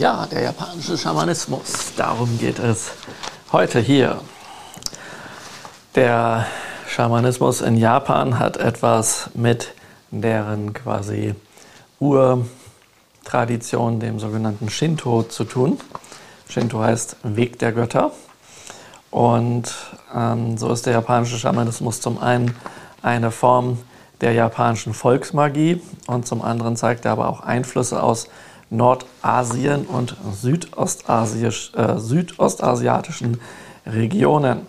Ja, der japanische Schamanismus, darum geht es heute hier. Der Schamanismus in Japan hat etwas mit deren quasi Urtradition, dem sogenannten Shinto, zu tun. Shinto heißt Weg der Götter. Und ähm, so ist der japanische Schamanismus zum einen eine Form der japanischen Volksmagie und zum anderen zeigt er aber auch Einflüsse aus Nordasien und Südostasisch, äh, südostasiatischen Regionen.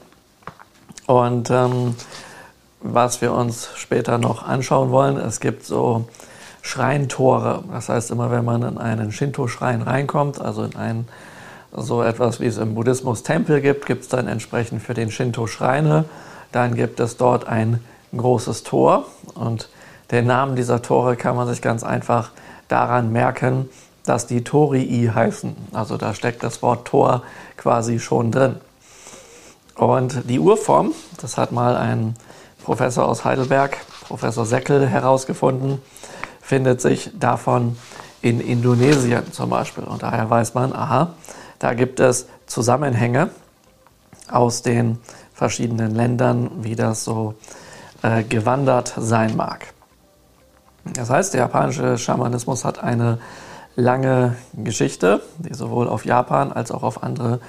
Und ähm, was wir uns später noch anschauen wollen, es gibt so Schreintore. Das heißt, immer wenn man in einen Shinto-Schrein reinkommt, also in einen so etwas wie es im Buddhismus Tempel gibt, gibt es dann entsprechend für den Shinto Schreine. Dann gibt es dort ein großes Tor und den Namen dieser Tore kann man sich ganz einfach daran merken, dass die Torii heißen. Also da steckt das Wort Tor quasi schon drin. Und die Urform, das hat mal ein Professor aus Heidelberg, Professor Seckel, herausgefunden, findet sich davon in Indonesien zum Beispiel. Und daher weiß man, aha, da gibt es Zusammenhänge aus den verschiedenen Ländern, wie das so äh, gewandert sein mag. Das heißt, der japanische Schamanismus hat eine lange Geschichte, die sowohl auf Japan als auch auf andere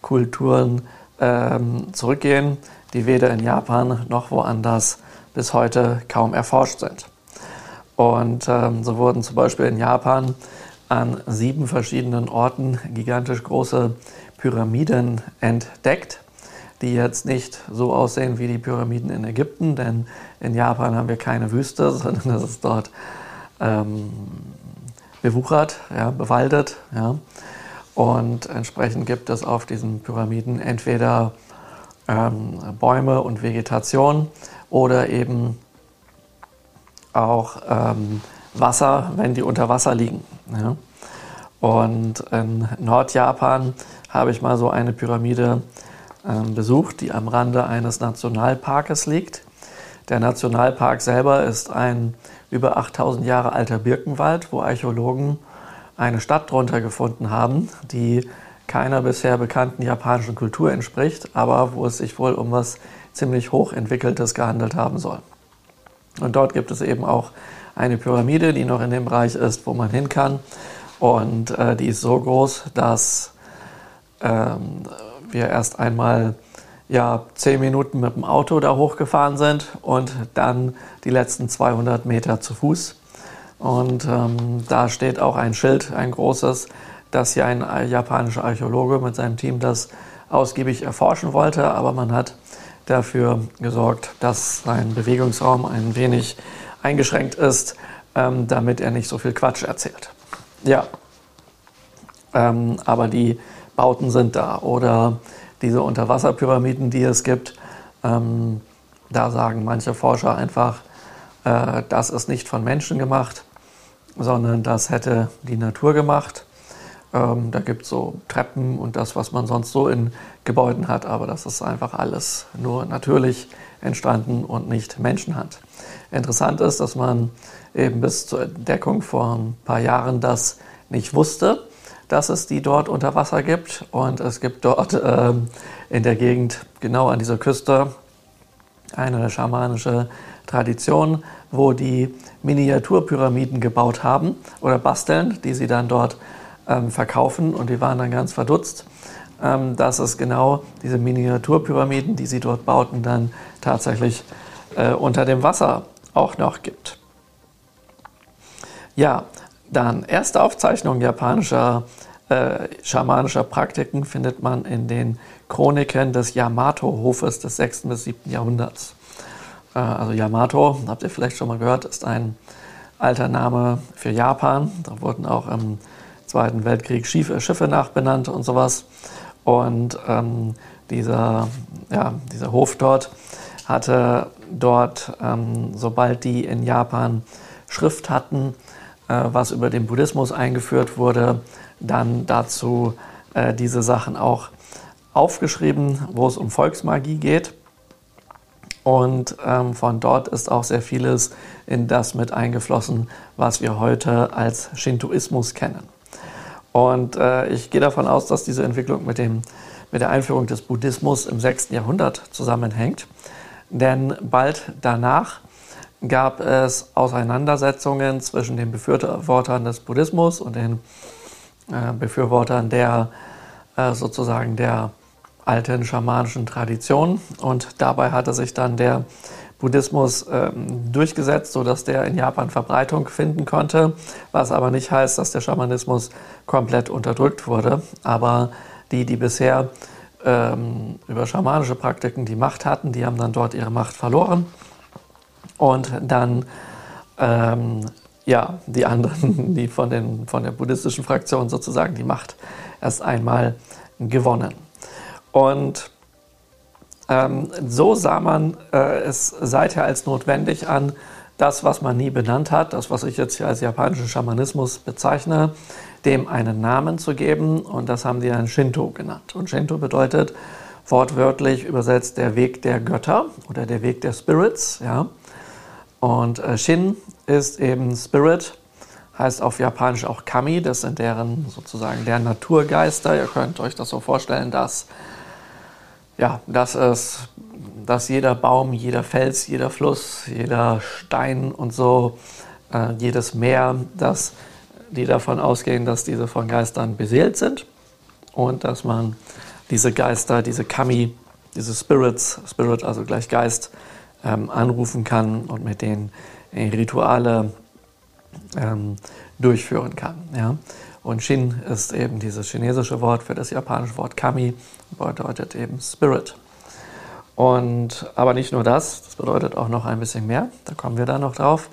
Kulturen ähm, zurückgehen, die weder in Japan noch woanders bis heute kaum erforscht sind. Und ähm, so wurden zum Beispiel in Japan an sieben verschiedenen Orten gigantisch große Pyramiden entdeckt, die jetzt nicht so aussehen wie die Pyramiden in Ägypten, denn in Japan haben wir keine Wüste, sondern das ist dort ähm, bewuchert, ja, bewaldet. Ja. Und entsprechend gibt es auf diesen Pyramiden entweder ähm, Bäume und Vegetation oder eben auch ähm, Wasser, wenn die unter Wasser liegen. Ja. Und in Nordjapan habe ich mal so eine Pyramide ähm, besucht, die am Rande eines Nationalparkes liegt. Der Nationalpark selber ist ein über 8000 Jahre alter Birkenwald, wo Archäologen eine Stadt drunter gefunden haben, die keiner bisher bekannten japanischen Kultur entspricht, aber wo es sich wohl um was ziemlich hochentwickeltes gehandelt haben soll. Und dort gibt es eben auch eine Pyramide, die noch in dem Bereich ist, wo man hin kann. Und äh, die ist so groß, dass ähm, wir erst einmal ja, zehn Minuten mit dem Auto da hochgefahren sind und dann die letzten 200 Meter zu Fuß. Und ähm, da steht auch ein Schild, ein großes, dass hier ein japanischer Archäologe mit seinem Team das ausgiebig erforschen wollte, aber man hat dafür gesorgt, dass sein Bewegungsraum ein wenig eingeschränkt ist, ähm, damit er nicht so viel Quatsch erzählt. Ja, ähm, aber die Bauten sind da. Oder diese Unterwasserpyramiden, die es gibt. Ähm, da sagen manche Forscher einfach, äh, das ist nicht von Menschen gemacht, sondern das hätte die Natur gemacht. Ähm, da gibt es so Treppen und das, was man sonst so in Gebäuden hat, aber das ist einfach alles nur natürlich entstanden und nicht Menschenhand. Interessant ist, dass man eben bis zur Entdeckung vor ein paar Jahren das nicht wusste dass es die dort unter Wasser gibt. Und es gibt dort ähm, in der Gegend, genau an dieser Küste, eine schamanische Tradition, wo die Miniaturpyramiden gebaut haben oder basteln, die sie dann dort ähm, verkaufen. Und die waren dann ganz verdutzt, ähm, dass es genau diese Miniaturpyramiden, die sie dort bauten, dann tatsächlich äh, unter dem Wasser auch noch gibt. Ja, dann erste Aufzeichnungen japanischer äh, schamanischer Praktiken findet man in den Chroniken des Yamato-Hofes des 6. bis 7. Jahrhunderts. Äh, also Yamato, habt ihr vielleicht schon mal gehört, ist ein alter Name für Japan. Da wurden auch im Zweiten Weltkrieg Schiffe nachbenannt und sowas. Und ähm, dieser, ja, dieser Hof dort hatte dort, ähm, sobald die in Japan Schrift hatten, äh, was über den Buddhismus eingeführt wurde, dann dazu äh, diese Sachen auch aufgeschrieben, wo es um Volksmagie geht. Und ähm, von dort ist auch sehr vieles in das mit eingeflossen, was wir heute als Shintoismus kennen. Und äh, ich gehe davon aus, dass diese Entwicklung mit, dem, mit der Einführung des Buddhismus im 6. Jahrhundert zusammenhängt. Denn bald danach gab es Auseinandersetzungen zwischen den Befürwortern des Buddhismus und den äh, Befürwortern der äh, sozusagen der alten schamanischen Tradition. Und dabei hatte sich dann der Buddhismus ähm, durchgesetzt, sodass der in Japan Verbreitung finden konnte, was aber nicht heißt, dass der Schamanismus komplett unterdrückt wurde. Aber die, die bisher ähm, über schamanische Praktiken die Macht hatten, die haben dann dort ihre Macht verloren. Und dann, ähm, ja, die anderen, die von, den, von der buddhistischen Fraktion sozusagen die Macht erst einmal gewonnen. Und ähm, so sah man äh, es seither als notwendig an, das, was man nie benannt hat, das, was ich jetzt hier als japanischen Schamanismus bezeichne, dem einen Namen zu geben. Und das haben die dann Shinto genannt. Und Shinto bedeutet wortwörtlich übersetzt der Weg der Götter oder der Weg der Spirits. Ja. Und äh, Shin ist eben Spirit, heißt auf Japanisch auch Kami. Das sind deren sozusagen deren Naturgeister. Ihr könnt euch das so vorstellen, dass ja, dass es, dass jeder Baum, jeder Fels, jeder Fluss, jeder Stein und so, äh, jedes Meer, dass die davon ausgehen, dass diese von Geistern beseelt sind und dass man diese Geister, diese Kami, diese Spirits, Spirit also gleich Geist, ähm, anrufen kann und mit denen Rituale ähm, durchführen kann. Ja? Und Shin ist eben dieses chinesische Wort für das japanische Wort Kami, bedeutet eben Spirit. Und aber nicht nur das, das bedeutet auch noch ein bisschen mehr, da kommen wir dann noch drauf.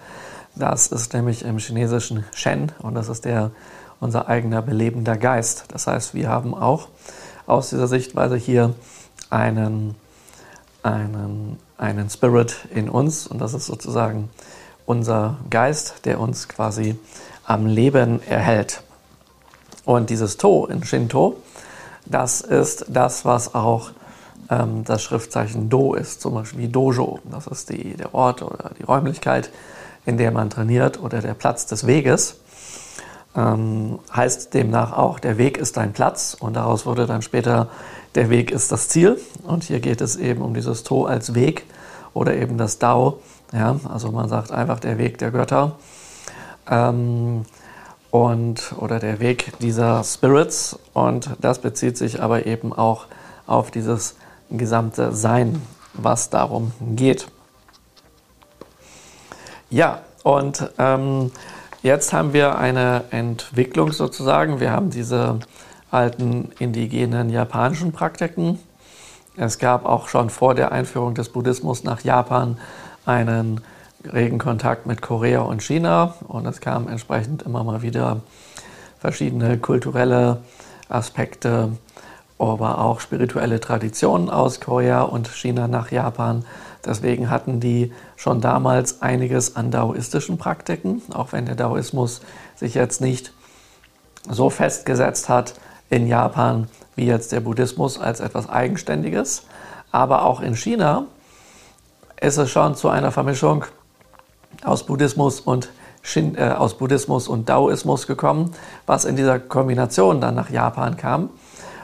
Das ist nämlich im chinesischen Shen und das ist der unser eigener belebender Geist. Das heißt, wir haben auch aus dieser Sichtweise hier einen, einen, einen Spirit in uns und das ist sozusagen unser Geist, der uns quasi am Leben erhält. Und dieses To in Shinto, das ist das, was auch ähm, das Schriftzeichen Do ist, zum Beispiel wie Dojo. Das ist die, der Ort oder die Räumlichkeit, in der man trainiert oder der Platz des Weges. Ähm, heißt demnach auch, der Weg ist dein Platz und daraus wurde dann später, der Weg ist das Ziel. Und hier geht es eben um dieses To als Weg oder eben das Dao. Ja, also man sagt einfach der Weg der Götter. Ähm, und, oder der Weg dieser Spirits. Und das bezieht sich aber eben auch auf dieses gesamte Sein, was darum geht. Ja, und ähm, jetzt haben wir eine Entwicklung sozusagen. Wir haben diese alten indigenen japanischen Praktiken. Es gab auch schon vor der Einführung des Buddhismus nach Japan einen regen Kontakt mit Korea und China und es kamen entsprechend immer mal wieder verschiedene kulturelle Aspekte, aber auch spirituelle Traditionen aus Korea und China nach Japan. Deswegen hatten die schon damals einiges an daoistischen Praktiken, auch wenn der Daoismus sich jetzt nicht so festgesetzt hat in Japan wie jetzt der Buddhismus als etwas Eigenständiges. Aber auch in China ist es schon zu einer Vermischung aus Buddhismus und Shin, äh, aus Buddhismus und Daoismus gekommen, was in dieser Kombination dann nach Japan kam.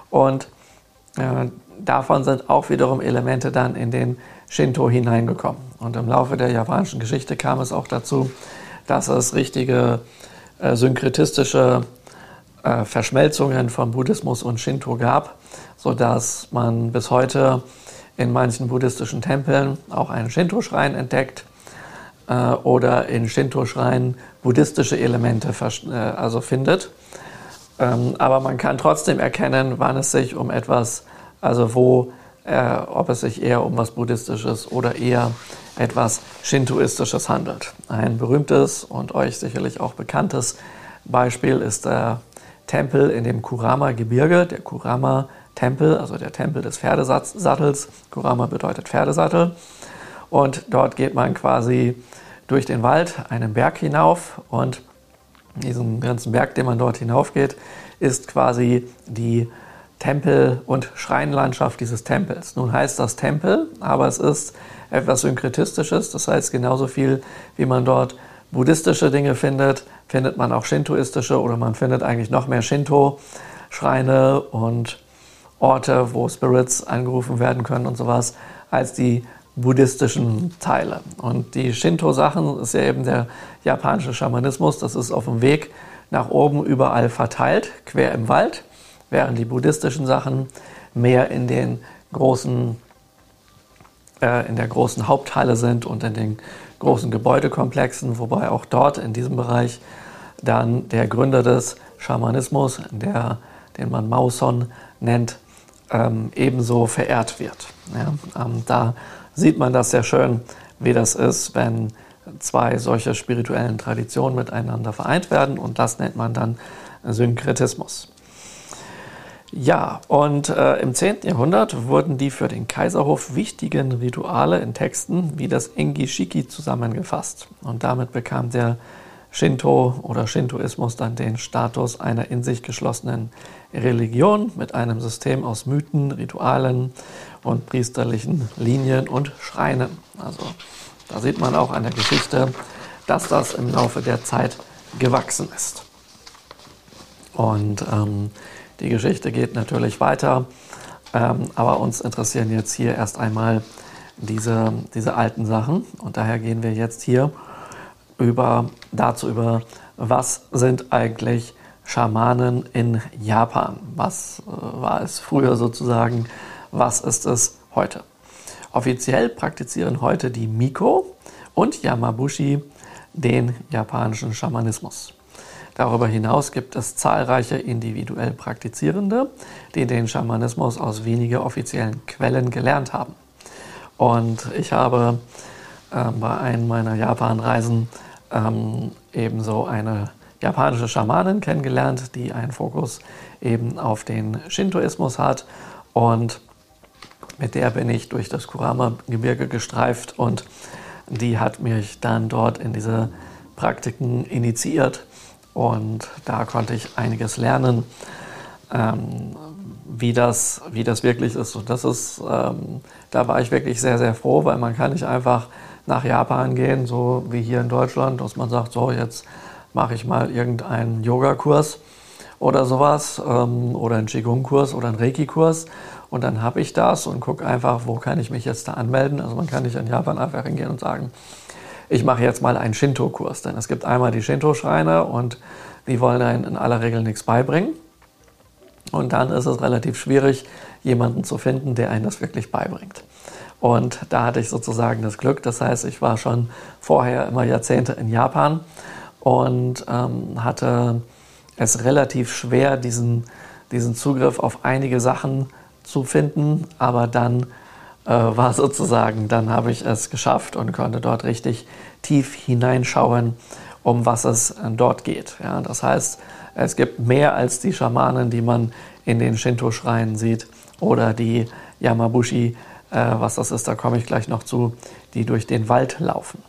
Und äh, davon sind auch wiederum Elemente dann in den Shinto hineingekommen. Und im Laufe der japanischen Geschichte kam es auch dazu, dass es richtige äh, synkretistische äh, Verschmelzungen von Buddhismus und Shinto gab, sodass man bis heute in manchen buddhistischen Tempeln auch einen Shinto-Schrein entdeckt äh, oder in Shinto-Schreinen buddhistische Elemente äh, also findet. Ähm, aber man kann trotzdem erkennen, wann es sich um etwas, also wo, äh, ob es sich eher um was Buddhistisches oder eher etwas Shintoistisches handelt. Ein berühmtes und euch sicherlich auch bekanntes Beispiel ist der Tempel in dem Kurama-Gebirge, der Kurama-Tempel, also der Tempel des Pferdesattels. Kurama bedeutet Pferdesattel. Und dort geht man quasi durch den Wald einen Berg hinauf und diesen ganzen Berg, den man dort hinaufgeht, ist quasi die Tempel- und Schreinlandschaft dieses Tempels. Nun heißt das Tempel, aber es ist etwas Synkretistisches, das heißt genauso viel, wie man dort buddhistische Dinge findet, findet man auch shintoistische oder man findet eigentlich noch mehr Shinto-Schreine und Orte, wo Spirits angerufen werden können und sowas, als die buddhistischen Teile. Und die Shinto-Sachen ist ja eben der japanische Schamanismus, das ist auf dem Weg nach oben überall verteilt, quer im Wald, während die buddhistischen Sachen mehr in den großen, äh, in der großen Haupthalle sind und in den großen Gebäudekomplexen, wobei auch dort in diesem Bereich dann der Gründer des Schamanismus, der, den man Mauson nennt, ähm, ebenso verehrt wird. Ja, ähm, da sieht man das sehr schön, wie das ist, wenn zwei solche spirituellen Traditionen miteinander vereint werden und das nennt man dann Synkretismus. Ja, und äh, im 10. Jahrhundert wurden die für den Kaiserhof wichtigen Rituale in Texten wie das Engi-Shiki zusammengefasst. Und damit bekam der Shinto oder Shintoismus dann den Status einer in sich geschlossenen Religion mit einem System aus Mythen, Ritualen und priesterlichen Linien und Schreinen. Also da sieht man auch an der Geschichte, dass das im Laufe der Zeit gewachsen ist. Und ähm, die Geschichte geht natürlich weiter, ähm, aber uns interessieren jetzt hier erst einmal diese, diese alten Sachen. Und daher gehen wir jetzt hier über, dazu über, was sind eigentlich Schamanen in Japan? Was äh, war es früher sozusagen? Was ist es heute? Offiziell praktizieren heute die Miko und Yamabushi den japanischen Schamanismus. Darüber hinaus gibt es zahlreiche individuell Praktizierende, die den Schamanismus aus weniger offiziellen Quellen gelernt haben. Und ich habe äh, bei einem meiner Japanreisen ähm, ebenso eine japanische Schamanin kennengelernt, die einen Fokus eben auf den Shintoismus hat. Und mit der bin ich durch das Kurama-Gebirge gestreift und die hat mich dann dort in diese Praktiken initiiert. Und da konnte ich einiges lernen, ähm, wie, das, wie das wirklich ist. Und das ist, ähm, da war ich wirklich sehr, sehr froh, weil man kann nicht einfach nach Japan gehen, so wie hier in Deutschland, dass man sagt, so jetzt mache ich mal irgendeinen Yogakurs oder sowas ähm, oder einen Qigong-Kurs oder einen Reiki-Kurs und dann habe ich das und gucke einfach, wo kann ich mich jetzt da anmelden. Also man kann nicht in Japan einfach hingehen und sagen, ich mache jetzt mal einen Shinto-Kurs, denn es gibt einmal die Shinto-Schreine und die wollen einem in aller Regel nichts beibringen. Und dann ist es relativ schwierig, jemanden zu finden, der einen das wirklich beibringt. Und da hatte ich sozusagen das Glück. Das heißt, ich war schon vorher immer Jahrzehnte in Japan und ähm, hatte es relativ schwer, diesen, diesen Zugriff auf einige Sachen zu finden. Aber dann war sozusagen, dann habe ich es geschafft und konnte dort richtig tief hineinschauen, um was es äh, dort geht. Ja, das heißt, es gibt mehr als die Schamanen, die man in den Shinto-Schreinen sieht oder die Yamabushi äh, was das ist, da komme ich gleich noch zu, die durch den Wald laufen.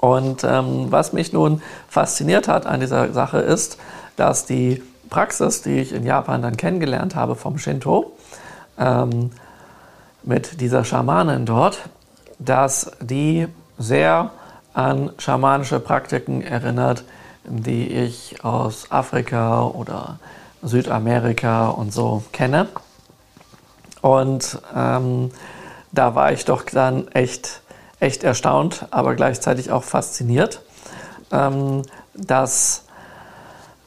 Und ähm, was mich nun fasziniert hat an dieser Sache ist, dass die Praxis, die ich in Japan dann kennengelernt habe vom Shinto, ähm, mit dieser Schamanin dort, dass die sehr an schamanische Praktiken erinnert, die ich aus Afrika oder Südamerika und so kenne. Und ähm, da war ich doch dann echt, echt erstaunt, aber gleichzeitig auch fasziniert, ähm, dass,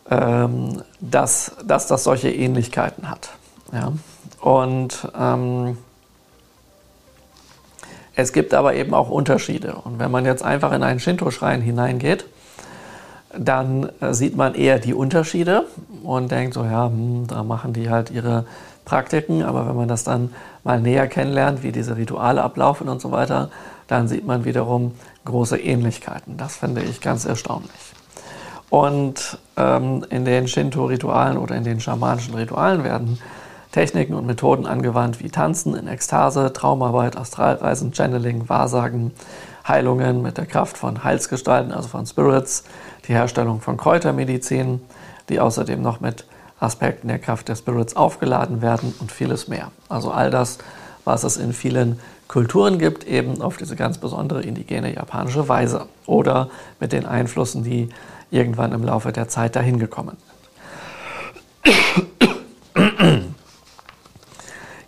ähm, dass, dass das solche Ähnlichkeiten hat. Ja? Und ähm, es gibt aber eben auch Unterschiede. Und wenn man jetzt einfach in einen Shinto-Schrein hineingeht, dann äh, sieht man eher die Unterschiede und denkt so, ja, hm, da machen die halt ihre Praktiken, aber wenn man das dann mal näher kennenlernt, wie diese Rituale ablaufen und so weiter, dann sieht man wiederum große Ähnlichkeiten. Das finde ich ganz erstaunlich. Und ähm, in den Shinto-Ritualen oder in den schamanischen Ritualen werden Techniken und Methoden angewandt wie Tanzen in Ekstase, Traumarbeit, Astralreisen, Channeling, Wahrsagen, Heilungen mit der Kraft von Heilsgestalten, also von Spirits, die Herstellung von Kräutermedizin, die außerdem noch mit Aspekten der Kraft der Spirits aufgeladen werden und vieles mehr. Also all das, was es in vielen Kulturen gibt, eben auf diese ganz besondere indigene japanische Weise oder mit den Einflüssen, die irgendwann im Laufe der Zeit dahin gekommen sind.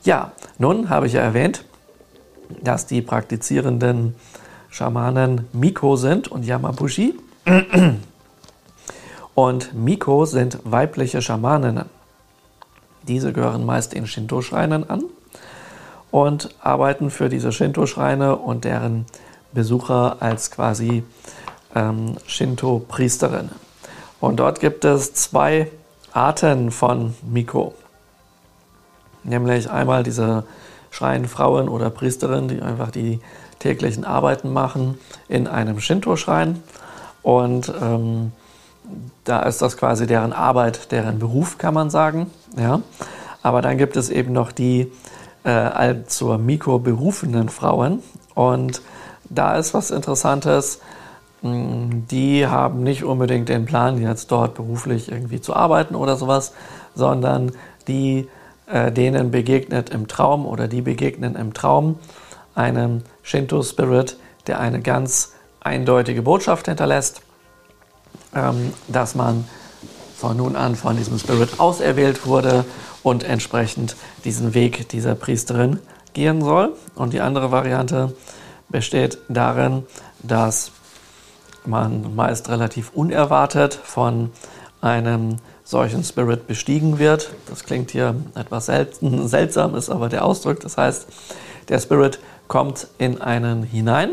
Ja, nun habe ich ja erwähnt, dass die praktizierenden Schamanen Miko sind und Yamabushi. Und Miko sind weibliche Schamaninnen. Diese gehören meist in Shinto-Schreinen an und arbeiten für diese Shinto-Schreine und deren Besucher als quasi ähm, Shinto-Priesterinnen. Und dort gibt es zwei Arten von Miko. Nämlich einmal diese Schreinfrauen oder Priesterinnen, die einfach die täglichen Arbeiten machen in einem Shinto-Schrein. Und ähm, da ist das quasi deren Arbeit, deren Beruf, kann man sagen. Ja? Aber dann gibt es eben noch die äh, zur Miko berufenen Frauen. Und da ist was Interessantes. Hm, die haben nicht unbedingt den Plan, jetzt dort beruflich irgendwie zu arbeiten oder sowas, sondern die, äh, denen begegnet im Traum oder die begegnen im Traum einem Shinto-Spirit, der eine ganz eindeutige Botschaft hinterlässt, ähm, dass man von nun an von diesem Spirit auserwählt wurde und entsprechend diesen Weg dieser Priesterin gehen soll. Und die andere Variante besteht darin, dass man meist relativ unerwartet von einem solchen Spirit bestiegen wird. Das klingt hier etwas selten, seltsam, ist aber der Ausdruck. Das heißt, der Spirit kommt in einen hinein.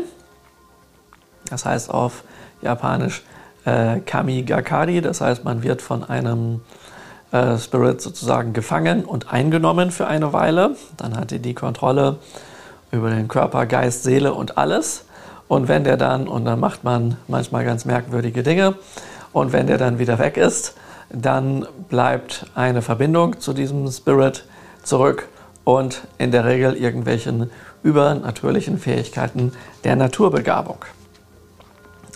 Das heißt auf Japanisch äh, Kamigakari. Das heißt, man wird von einem äh, Spirit sozusagen gefangen und eingenommen für eine Weile. Dann hat er die Kontrolle über den Körper, Geist, Seele und alles. Und wenn der dann, und dann macht man manchmal ganz merkwürdige Dinge, und wenn der dann wieder weg ist, dann bleibt eine Verbindung zu diesem Spirit zurück und in der Regel irgendwelchen übernatürlichen Fähigkeiten der Naturbegabung.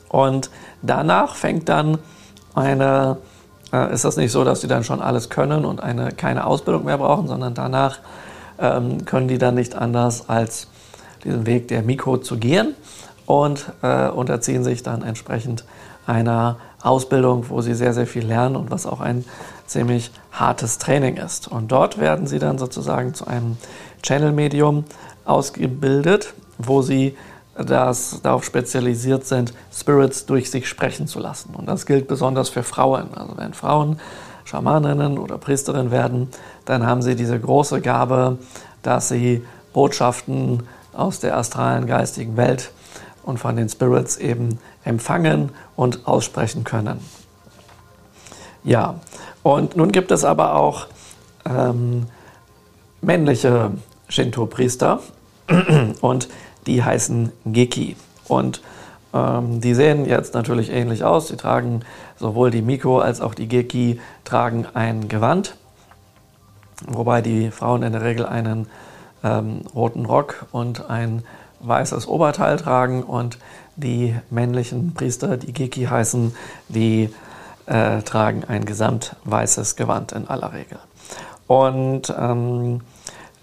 Und danach fängt dann eine äh, ist das nicht so, dass sie dann schon alles können und eine, keine Ausbildung mehr brauchen, sondern danach ähm, können die dann nicht anders als diesen Weg der Mikro zu gehen und äh, unterziehen sich dann entsprechend einer Ausbildung, wo sie sehr, sehr viel lernen und was auch ein ziemlich hartes Training ist. Und dort werden sie dann sozusagen zu einem Channel-Medium ausgebildet, wo sie das darauf spezialisiert sind, Spirits durch sich sprechen zu lassen. Und das gilt besonders für Frauen. Also wenn Frauen Schamaninnen oder Priesterinnen werden, dann haben sie diese große Gabe, dass sie Botschaften aus der astralen geistigen Welt und von den Spirits eben empfangen und aussprechen können. Ja, und nun gibt es aber auch ähm, männliche Shinto-Priester und die heißen Geki. Und ähm, die sehen jetzt natürlich ähnlich aus. Sie tragen sowohl die Miko als auch die Geki tragen ein Gewand, wobei die Frauen in der Regel einen ähm, roten Rock und ein weißes Oberteil tragen und die männlichen Priester, die Geki heißen, die äh, tragen ein gesamt weißes Gewand in aller Regel. Und ähm,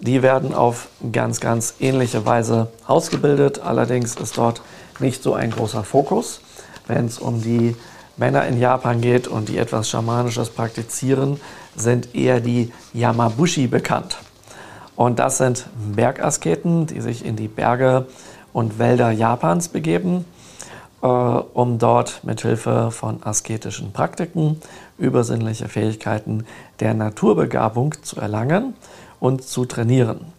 die werden auf ganz, ganz ähnliche Weise ausgebildet. Allerdings ist dort nicht so ein großer Fokus. Wenn es um die Männer in Japan geht und die etwas Schamanisches praktizieren, sind eher die Yamabushi bekannt. Und das sind Bergasketen, die sich in die Berge und Wälder Japans begeben, äh, um dort mit Hilfe von asketischen Praktiken übersinnliche Fähigkeiten der Naturbegabung zu erlangen und zu trainieren.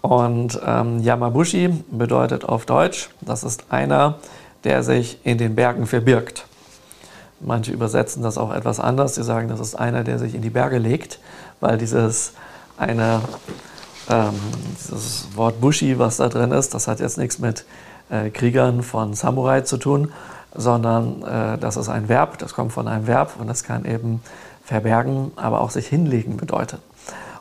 Und ähm, Yamabushi bedeutet auf Deutsch, das ist einer, der sich in den Bergen verbirgt. Manche übersetzen das auch etwas anders. Sie sagen, das ist einer, der sich in die Berge legt, weil dieses eine ähm, dieses Wort Bushi, was da drin ist, das hat jetzt nichts mit äh, Kriegern von Samurai zu tun, sondern äh, das ist ein Verb, das kommt von einem Verb und das kann eben verbergen, aber auch sich hinlegen bedeuten.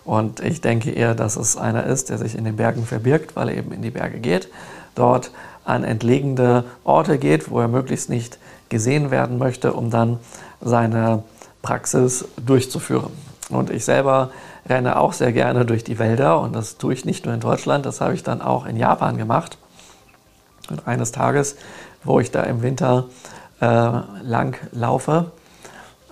Und ich denke eher, dass es einer ist, der sich in den Bergen verbirgt, weil er eben in die Berge geht, dort an entlegene Orte geht, wo er möglichst nicht gesehen werden möchte, um dann seine Praxis durchzuführen. Und ich selber renne auch sehr gerne durch die Wälder und das tue ich nicht nur in Deutschland, das habe ich dann auch in Japan gemacht. Und eines Tages, wo ich da im Winter äh, lang laufe,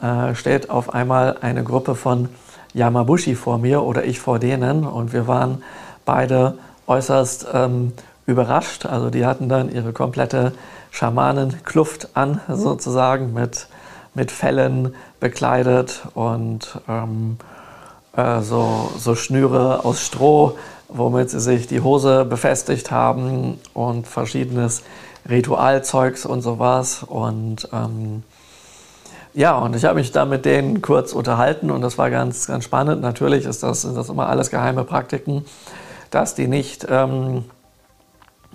äh, steht auf einmal eine Gruppe von Yamabushi vor mir oder ich vor denen und wir waren beide äußerst ähm, überrascht. Also die hatten dann ihre komplette Schamanenkluft an, sozusagen, mit, mit Fellen bekleidet und ähm, äh, so, so Schnüre aus Stroh, womit sie sich die Hose befestigt haben und verschiedenes Ritualzeugs und sowas. Und ähm, ja, und ich habe mich da mit denen kurz unterhalten und das war ganz, ganz spannend. Natürlich ist das, sind das immer alles geheime Praktiken, dass die nicht ähm,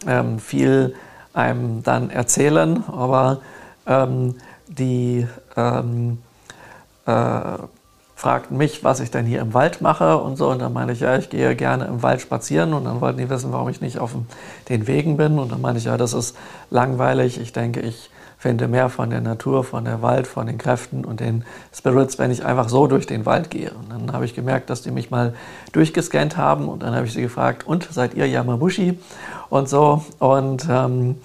ähm, viel einem dann erzählen, aber ähm, die ähm, äh, fragten mich, was ich denn hier im Wald mache und so. Und dann meine ich, ja, ich gehe gerne im Wald spazieren. Und dann wollten die wissen, warum ich nicht auf den Wegen bin. Und dann meine ich, ja, das ist langweilig. Ich denke, ich finde mehr von der Natur, von der Wald, von den Kräften und den Spirits, wenn ich einfach so durch den Wald gehe. Und dann habe ich gemerkt, dass die mich mal durchgescannt haben und dann habe ich sie gefragt, und seid ihr Yamabushi? Und so. Und ähm,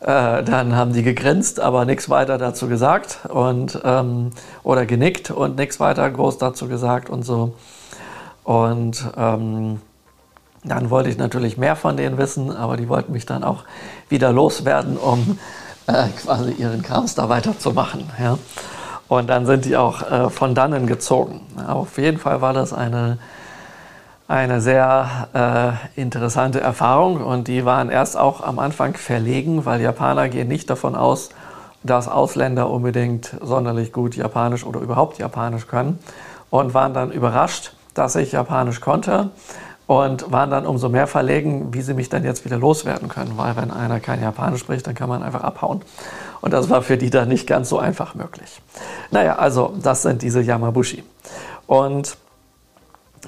äh, dann haben die gegrinst, aber nichts weiter dazu gesagt und ähm, oder genickt und nichts weiter groß dazu gesagt und so. Und ähm, dann wollte ich natürlich mehr von denen wissen, aber die wollten mich dann auch wieder loswerden, um äh, quasi ihren Krams da weiterzumachen. Ja. Und dann sind die auch äh, von dannen gezogen. Auf jeden Fall war das eine, eine sehr äh, interessante Erfahrung und die waren erst auch am Anfang verlegen, weil Japaner gehen nicht davon aus, dass Ausländer unbedingt sonderlich gut Japanisch oder überhaupt Japanisch können und waren dann überrascht, dass ich Japanisch konnte und waren dann umso mehr verlegen, wie sie mich dann jetzt wieder loswerden können, weil wenn einer kein Japanisch spricht, dann kann man einfach abhauen. Und das war für die dann nicht ganz so einfach möglich. Naja, also das sind diese Yamabushi. Und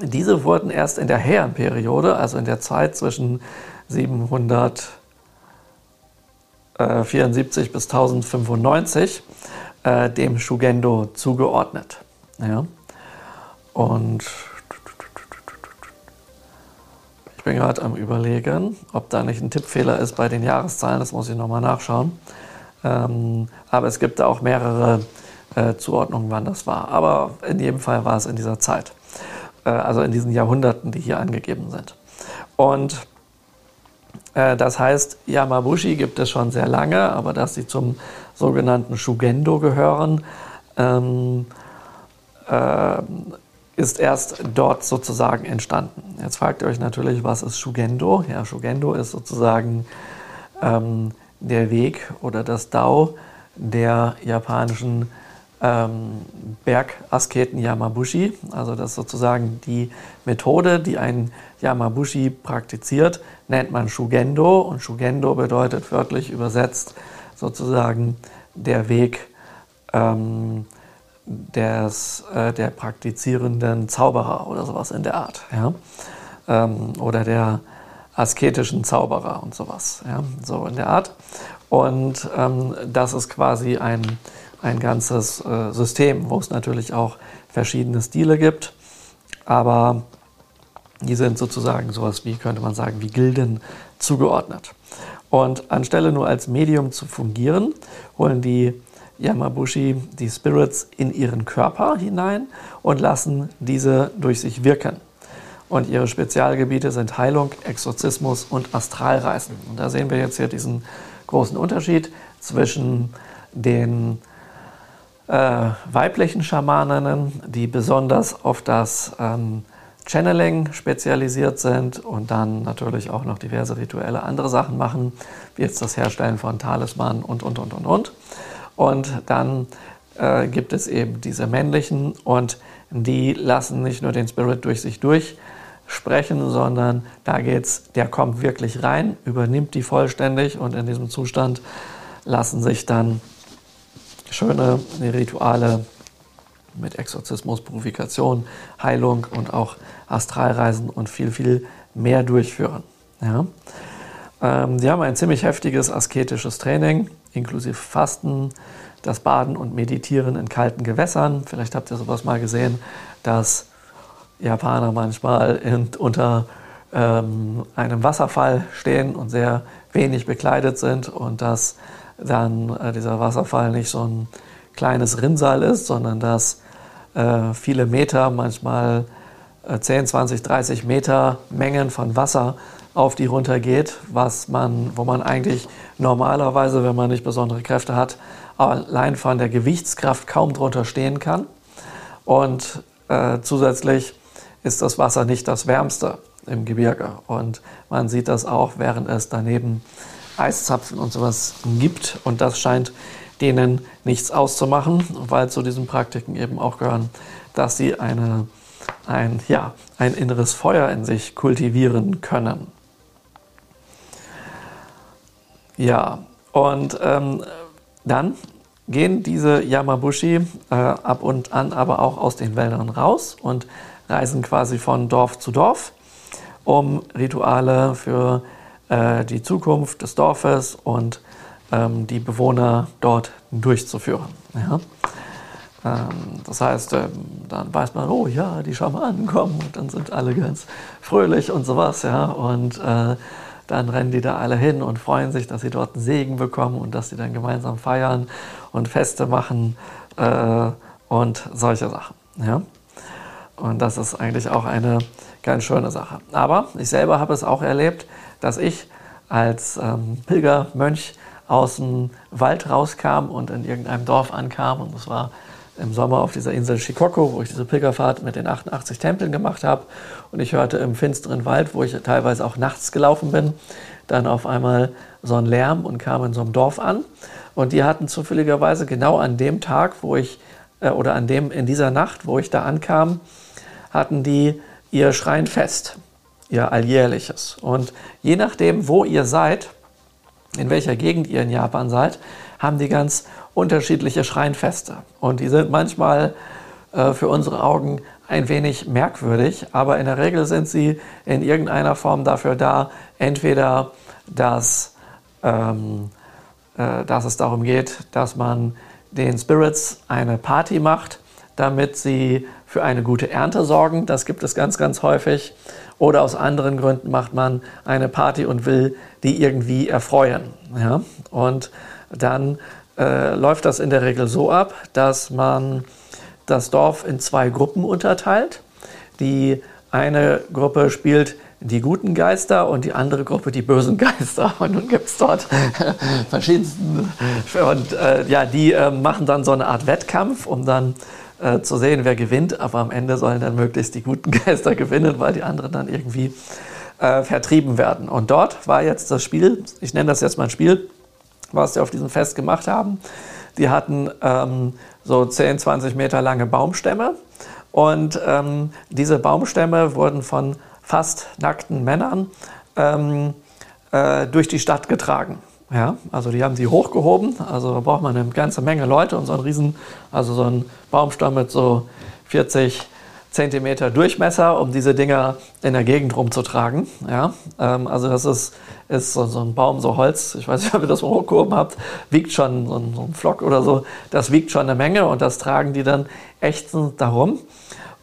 diese wurden erst in der Heian-Periode, also in der Zeit zwischen 774 bis 1095, äh, dem Shugendo zugeordnet. Ja. Und bin gerade am Überlegen, ob da nicht ein Tippfehler ist bei den Jahreszahlen. Das muss ich nochmal nachschauen. Ähm, aber es gibt da auch mehrere äh, Zuordnungen, wann das war. Aber in jedem Fall war es in dieser Zeit. Äh, also in diesen Jahrhunderten, die hier angegeben sind. Und äh, das heißt, Yamabushi gibt es schon sehr lange, aber dass sie zum sogenannten Shugendo gehören, ähm, äh, ist erst dort sozusagen entstanden. Jetzt fragt ihr euch natürlich, was ist Shugendo? Ja, Shugendo ist sozusagen ähm, der Weg oder das Dao der japanischen ähm, Bergasketen Yamabushi. Also das ist sozusagen die Methode, die ein Yamabushi praktiziert, nennt man Shugendo. Und Shugendo bedeutet wörtlich übersetzt sozusagen der Weg ähm, des, äh, der praktizierenden Zauberer oder sowas in der Art. Ja? Ähm, oder der asketischen Zauberer und sowas. Ja? So in der Art. Und ähm, das ist quasi ein, ein ganzes äh, System, wo es natürlich auch verschiedene Stile gibt. Aber die sind sozusagen sowas wie, könnte man sagen, wie Gilden zugeordnet. Und anstelle nur als Medium zu fungieren, holen die Yamabushi die Spirits in ihren Körper hinein und lassen diese durch sich wirken. Und ihre Spezialgebiete sind Heilung, Exorzismus und Astralreisen. Und da sehen wir jetzt hier diesen großen Unterschied zwischen den äh, weiblichen Schamaninnen, die besonders auf das ähm, Channeling spezialisiert sind und dann natürlich auch noch diverse rituelle andere Sachen machen, wie jetzt das Herstellen von Talisman und, und, und, und, und. Und dann äh, gibt es eben diese männlichen und die lassen nicht nur den Spirit durch sich durchsprechen, sondern da geht's, der kommt wirklich rein, übernimmt die vollständig und in diesem Zustand lassen sich dann schöne Rituale mit Exorzismus, Purifikation, Heilung und auch Astralreisen und viel, viel mehr durchführen. Ja? Ähm, sie haben ein ziemlich heftiges asketisches Training, inklusive Fasten, das Baden und Meditieren in kalten Gewässern. Vielleicht habt ihr sowas mal gesehen, dass Japaner manchmal in, unter ähm, einem Wasserfall stehen und sehr wenig bekleidet sind und dass dann äh, dieser Wasserfall nicht so ein kleines Rinnsal ist, sondern dass äh, viele Meter, manchmal äh, 10, 20, 30 Meter Mengen von Wasser auf die runtergeht, was man, wo man eigentlich normalerweise, wenn man nicht besondere Kräfte hat, allein von der Gewichtskraft kaum drunter stehen kann. Und äh, zusätzlich ist das Wasser nicht das wärmste im Gebirge. Und man sieht das auch, während es daneben Eiszapfen und sowas gibt. Und das scheint denen nichts auszumachen, weil zu diesen Praktiken eben auch gehören, dass sie eine, ein, ja, ein inneres Feuer in sich kultivieren können. Ja, und ähm, dann gehen diese Yamabushi äh, ab und an aber auch aus den Wäldern raus und reisen quasi von Dorf zu Dorf, um Rituale für äh, die Zukunft des Dorfes und ähm, die Bewohner dort durchzuführen. Ja? Ähm, das heißt, ähm, dann weiß man, oh ja, die Schamanen kommen und dann sind alle ganz fröhlich und sowas. Ja? Und äh, dann rennen die da alle hin und freuen sich, dass sie dort einen Segen bekommen und dass sie dann gemeinsam feiern und Feste machen äh, und solche Sachen. Ja? Und das ist eigentlich auch eine ganz schöne Sache. Aber ich selber habe es auch erlebt, dass ich als ähm, Pilgermönch aus dem Wald rauskam und in irgendeinem Dorf ankam. Und das war im Sommer auf dieser Insel Shikoku, wo ich diese Pilgerfahrt mit den 88 Tempeln gemacht habe. Und ich hörte im finsteren Wald, wo ich teilweise auch nachts gelaufen bin, dann auf einmal so einen Lärm und kam in so einem Dorf an. Und die hatten zufälligerweise genau an dem Tag, wo ich, äh, oder an dem, in dieser Nacht, wo ich da ankam, hatten die ihr Schreinfest, ihr alljährliches. Und je nachdem, wo ihr seid, in welcher Gegend ihr in Japan seid, haben die ganz unterschiedliche Schreinfeste. Und die sind manchmal äh, für unsere Augen ein wenig merkwürdig, aber in der Regel sind sie in irgendeiner Form dafür da, entweder dass, ähm, äh, dass es darum geht, dass man den Spirits eine Party macht, damit sie für eine gute Ernte sorgen. Das gibt es ganz, ganz häufig. Oder aus anderen Gründen macht man eine Party und will die irgendwie erfreuen. Ja? Und dann äh, läuft das in der Regel so ab, dass man das Dorf in zwei Gruppen unterteilt. Die eine Gruppe spielt die guten Geister und die andere Gruppe die bösen Geister. Und nun gibt es dort verschiedensten. Und äh, ja, die äh, machen dann so eine Art Wettkampf, um dann äh, zu sehen, wer gewinnt. Aber am Ende sollen dann möglichst die guten Geister gewinnen, weil die anderen dann irgendwie äh, vertrieben werden. Und dort war jetzt das Spiel, ich nenne das jetzt mal ein Spiel, was sie auf diesem Fest gemacht haben. Die hatten ähm, so 10, 20 Meter lange Baumstämme und ähm, diese Baumstämme wurden von fast nackten Männern ähm, äh, durch die Stadt getragen. Ja, also die haben sie hochgehoben, also da braucht man eine ganze Menge Leute und so ein Riesen, also so ein Baumstamm mit so 40 Zentimeter Durchmesser, um diese Dinger in der Gegend rumzutragen. Ja, ähm, also das ist, ist so, so, ein Baum, so Holz, ich weiß nicht, ob ihr das mal hochgehoben habt, wiegt schon so ein, so ein Flock oder so, das wiegt schon eine Menge und das tragen die dann ächzend darum.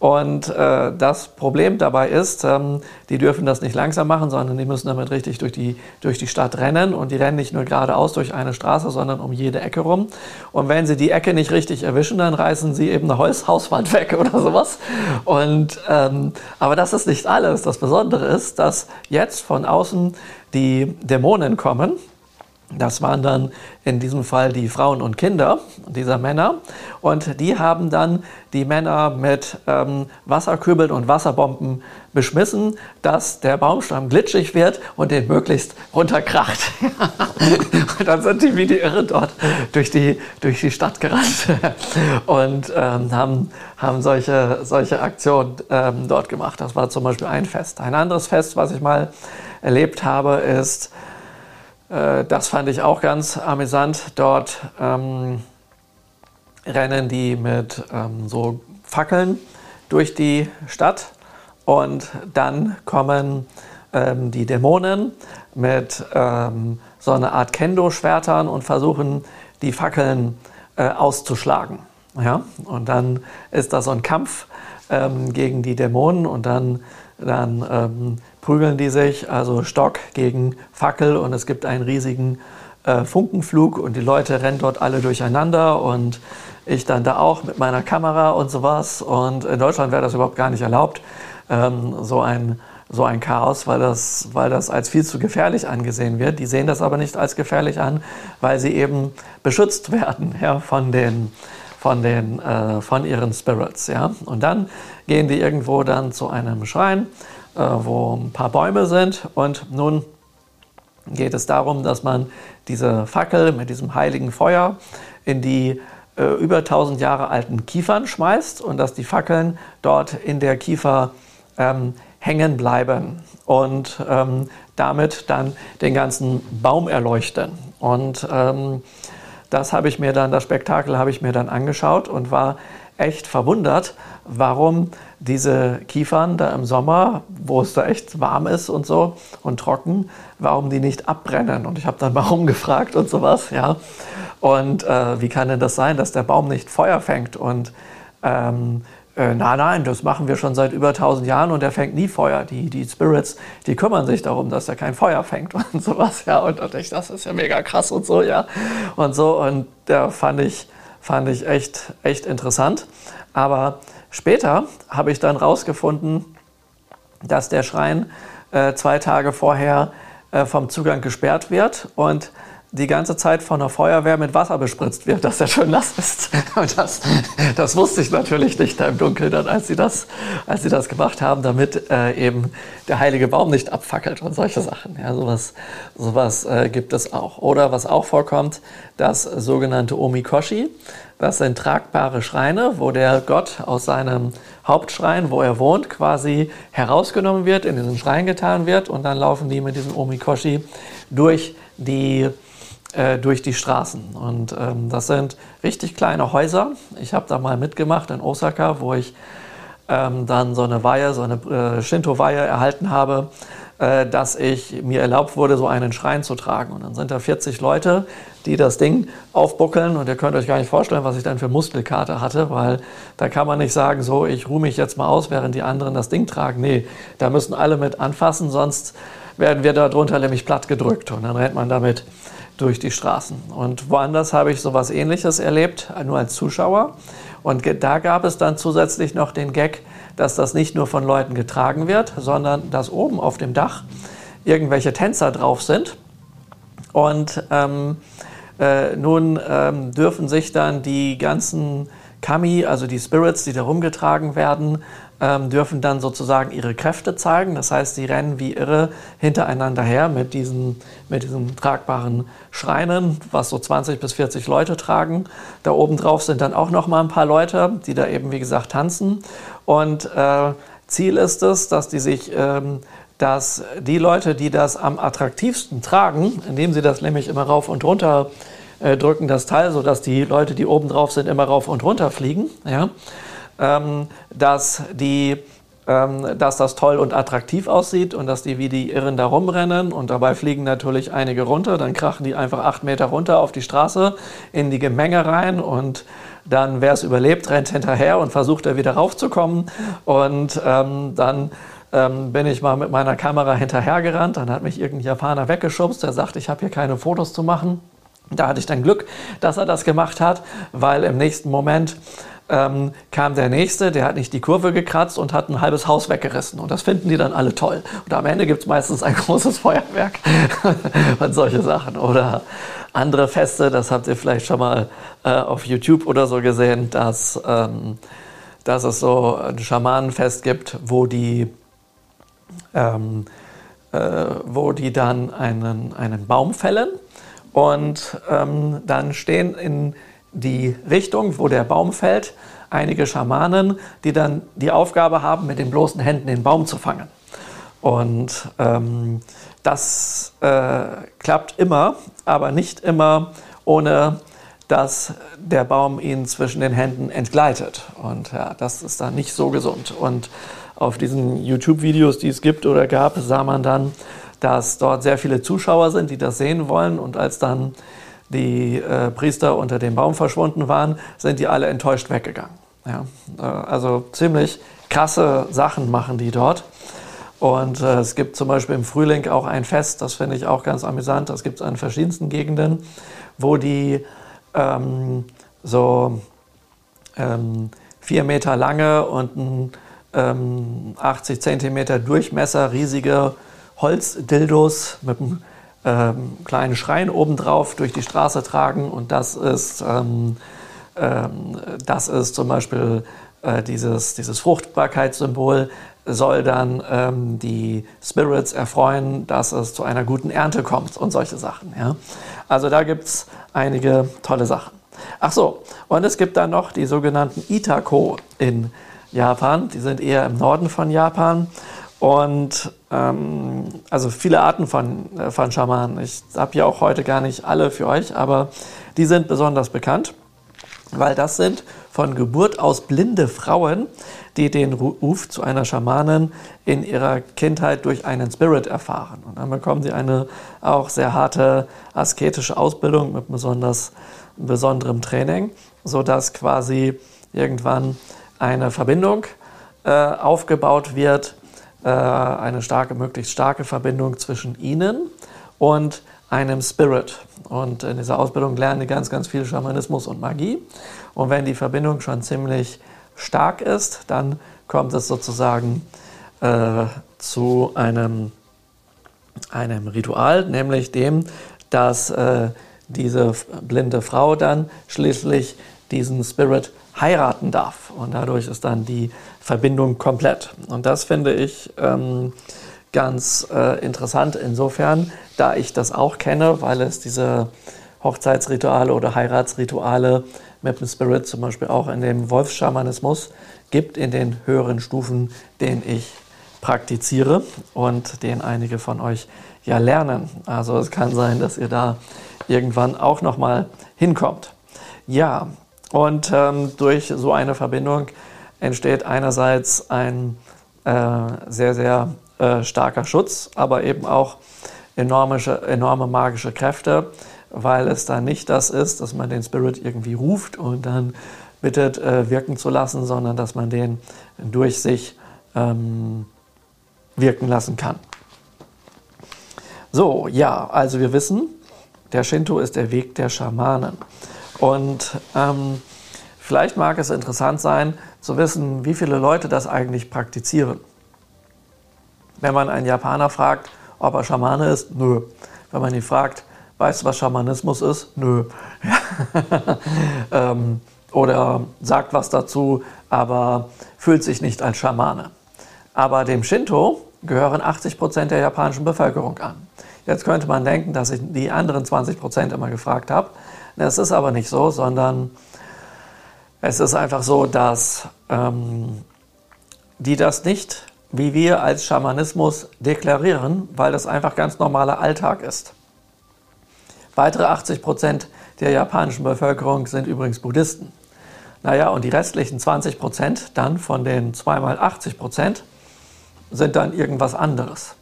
Und äh, das Problem dabei ist, ähm, die dürfen das nicht langsam machen, sondern die müssen damit richtig durch die, durch die Stadt rennen. Und die rennen nicht nur geradeaus durch eine Straße, sondern um jede Ecke rum. Und wenn sie die Ecke nicht richtig erwischen, dann reißen sie eben eine Haus Hauswand weg oder sowas. Und, ähm, aber das ist nicht alles. Das Besondere ist, dass jetzt von außen die Dämonen kommen das waren dann in diesem Fall die Frauen und Kinder dieser Männer. Und die haben dann die Männer mit ähm, Wasserkübeln und Wasserbomben beschmissen, dass der Baumstamm glitschig wird und den möglichst runterkracht. und dann sind die wie die Irre dort durch die, durch die Stadt gerannt und ähm, haben, haben solche, solche Aktionen ähm, dort gemacht. Das war zum Beispiel ein Fest. Ein anderes Fest, was ich mal erlebt habe, ist, das fand ich auch ganz amüsant. Dort ähm, rennen die mit ähm, so Fackeln durch die Stadt und dann kommen ähm, die Dämonen mit ähm, so einer Art Kendo-Schwertern und versuchen, die Fackeln äh, auszuschlagen. Ja? Und dann ist da so ein Kampf ähm, gegen die Dämonen und dann, dann ähm, prügeln die sich, also Stock gegen Fackel und es gibt einen riesigen äh, Funkenflug und die Leute rennen dort alle durcheinander und ich dann da auch mit meiner Kamera und sowas. Und in Deutschland wäre das überhaupt gar nicht erlaubt, ähm, so, ein, so ein Chaos, weil das, weil das als viel zu gefährlich angesehen wird. Die sehen das aber nicht als gefährlich an, weil sie eben beschützt werden ja, von, den, von, den, äh, von ihren Spirits. Ja. Und dann gehen die irgendwo dann zu einem Schrein, wo ein paar Bäume sind und nun geht es darum, dass man diese Fackel mit diesem heiligen Feuer in die äh, über 1000 Jahre alten Kiefern schmeißt und dass die Fackeln dort in der Kiefer ähm, hängen bleiben und ähm, damit dann den ganzen Baum erleuchten. Und ähm, das habe ich mir dann, das Spektakel habe ich mir dann angeschaut und war echt verwundert, warum diese Kiefern da im Sommer, wo es da echt warm ist und so und trocken, warum die nicht abbrennen. Und ich habe dann mal rumgefragt und sowas, ja. Und äh, wie kann denn das sein, dass der Baum nicht Feuer fängt? Und ähm, äh, nein, nein, das machen wir schon seit über 1000 Jahren und der fängt nie Feuer. Die, die Spirits, die kümmern sich darum, dass er kein Feuer fängt und sowas, ja. Und da dachte ich, das ist ja mega krass und so, ja. Und so, und da fand ich, fand ich echt, echt interessant. Aber später habe ich dann rausgefunden, dass der Schrein äh, zwei Tage vorher äh, vom Zugang gesperrt wird und die ganze Zeit von der Feuerwehr mit Wasser bespritzt wird, dass er schön nass ist. Und das, das wusste ich natürlich nicht da im Dunkeln, dann, als, sie das, als sie das gemacht haben, damit äh, eben der heilige Baum nicht abfackelt und solche Sachen. Ja, sowas sowas äh, gibt es auch. Oder was auch vorkommt, das sogenannte Omikoshi. Das sind tragbare Schreine, wo der Gott aus seinem Hauptschrein, wo er wohnt, quasi herausgenommen wird, in diesen Schrein getan wird und dann laufen die mit diesem Omikoshi durch die äh, durch die Straßen. Und ähm, das sind richtig kleine Häuser. Ich habe da mal mitgemacht in Osaka, wo ich ähm, dann so eine Weihe, so eine äh, Shinto-Weihe erhalten habe, äh, dass ich mir erlaubt wurde, so einen Schrein zu tragen. Und dann sind da 40 Leute, die das Ding aufbuckeln. Und ihr könnt euch gar nicht vorstellen, was ich dann für Muskelkater hatte, weil da kann man nicht sagen, so, ich ruhe mich jetzt mal aus, während die anderen das Ding tragen. Nee, da müssen alle mit anfassen, sonst werden wir darunter nämlich platt gedrückt. Und dann rennt man damit durch die Straßen. Und woanders habe ich sowas ähnliches erlebt, nur als Zuschauer. Und da gab es dann zusätzlich noch den Gag, dass das nicht nur von Leuten getragen wird, sondern dass oben auf dem Dach irgendwelche Tänzer drauf sind. Und ähm, äh, nun ähm, dürfen sich dann die ganzen Kami, also die Spirits, die da rumgetragen werden, ähm, dürfen dann sozusagen ihre Kräfte zeigen. Das heißt, sie rennen wie irre hintereinander her mit diesen, mit diesen tragbaren Schreinen, was so 20 bis 40 Leute tragen. Da oben drauf sind dann auch noch mal ein paar Leute, die da eben, wie gesagt, tanzen. Und äh, Ziel ist es, dass die sich ähm, dass die Leute, die das am attraktivsten tragen, indem sie das nämlich immer rauf und runter äh, drücken, das Teil, sodass die Leute, die oben drauf sind, immer rauf und runter fliegen, ja, ähm, dass, die, ähm, dass das toll und attraktiv aussieht und dass die wie die Irren da rumrennen und dabei fliegen natürlich einige runter, dann krachen die einfach acht Meter runter auf die Straße in die Gemenge rein und dann, wer es überlebt, rennt hinterher und versucht da wieder raufzukommen und ähm, dann ähm, bin ich mal mit meiner Kamera hinterhergerannt, dann hat mich irgendein Japaner weggeschubst, der sagt, ich habe hier keine Fotos zu machen. Da hatte ich dann Glück, dass er das gemacht hat, weil im nächsten Moment ähm, kam der nächste, der hat nicht die Kurve gekratzt und hat ein halbes Haus weggerissen. Und das finden die dann alle toll. Und am Ende gibt es meistens ein großes Feuerwerk und solche Sachen. Oder andere Feste, das habt ihr vielleicht schon mal äh, auf YouTube oder so gesehen, dass, ähm, dass es so ein Schamanenfest gibt, wo die, ähm, äh, wo die dann einen, einen Baum fällen und ähm, dann stehen in die Richtung, wo der Baum fällt, einige Schamanen, die dann die Aufgabe haben, mit den bloßen Händen den Baum zu fangen. Und ähm, das äh, klappt immer, aber nicht immer ohne dass der Baum ihnen zwischen den Händen entgleitet. Und ja, das ist dann nicht so gesund. Und auf diesen YouTube-Videos, die es gibt oder gab, sah man dann, dass dort sehr viele Zuschauer sind, die das sehen wollen. Und als dann die äh, Priester unter dem Baum verschwunden waren, sind die alle enttäuscht weggegangen. Ja, äh, also ziemlich krasse Sachen machen die dort. Und äh, es gibt zum Beispiel im Frühling auch ein Fest, das finde ich auch ganz amüsant. Das gibt es an verschiedensten Gegenden, wo die ähm, so ähm, vier Meter lange und ein ähm, 80 Zentimeter Durchmesser riesige Holzdildos mit einem ähm, kleinen Schrein obendrauf durch die Straße tragen. Und das ist, ähm, ähm, das ist zum Beispiel äh, dieses, dieses Fruchtbarkeitssymbol, soll dann ähm, die Spirits erfreuen, dass es zu einer guten Ernte kommt und solche Sachen. Ja? Also da gibt es einige tolle Sachen. Ach so, und es gibt dann noch die sogenannten Itako in Japan. Die sind eher im Norden von Japan. Und ähm, also viele Arten von, äh, von Schamanen. Ich habe hier auch heute gar nicht alle für euch, aber die sind besonders bekannt, weil das sind von Geburt aus blinde Frauen, die den Ruf zu einer Schamanin in ihrer Kindheit durch einen Spirit erfahren. Und dann bekommen sie eine auch sehr harte asketische Ausbildung mit besonders besonderem Training, sodass quasi irgendwann eine Verbindung äh, aufgebaut wird, eine starke, möglichst starke Verbindung zwischen ihnen und einem Spirit. Und in dieser Ausbildung lernen die ganz, ganz viel Schamanismus und Magie. Und wenn die Verbindung schon ziemlich stark ist, dann kommt es sozusagen äh, zu einem, einem Ritual, nämlich dem, dass äh, diese blinde Frau dann schließlich diesen Spirit heiraten darf. Und dadurch ist dann die Verbindung komplett. Und das finde ich ähm, ganz äh, interessant insofern, da ich das auch kenne, weil es diese Hochzeitsrituale oder Heiratsrituale mit dem Spirit zum Beispiel auch in dem Wolfschamanismus gibt, in den höheren Stufen, den ich praktiziere und den einige von euch ja lernen. Also es kann sein, dass ihr da irgendwann auch nochmal hinkommt. Ja, und ähm, durch so eine Verbindung entsteht einerseits ein äh, sehr, sehr äh, starker Schutz, aber eben auch enorme, enorme magische Kräfte, weil es dann nicht das ist, dass man den Spirit irgendwie ruft und dann bittet, äh, wirken zu lassen, sondern dass man den durch sich ähm, wirken lassen kann. So, ja, also wir wissen, der Shinto ist der Weg der Schamanen. Und ähm, vielleicht mag es interessant sein zu wissen, wie viele Leute das eigentlich praktizieren. Wenn man einen Japaner fragt, ob er Schamane ist, nö. Wenn man ihn fragt, weißt du, was Schamanismus ist? Nö. ähm, oder sagt was dazu, aber fühlt sich nicht als Schamane. Aber dem Shinto gehören 80 Prozent der japanischen Bevölkerung an. Jetzt könnte man denken, dass ich die anderen 20 Prozent immer gefragt habe. Es ist aber nicht so, sondern es ist einfach so, dass ähm, die das nicht wie wir als Schamanismus deklarieren, weil das einfach ganz normaler Alltag ist. Weitere 80 Prozent der japanischen Bevölkerung sind übrigens Buddhisten. Naja, und die restlichen 20 Prozent dann von den zweimal 80 Prozent sind dann irgendwas anderes.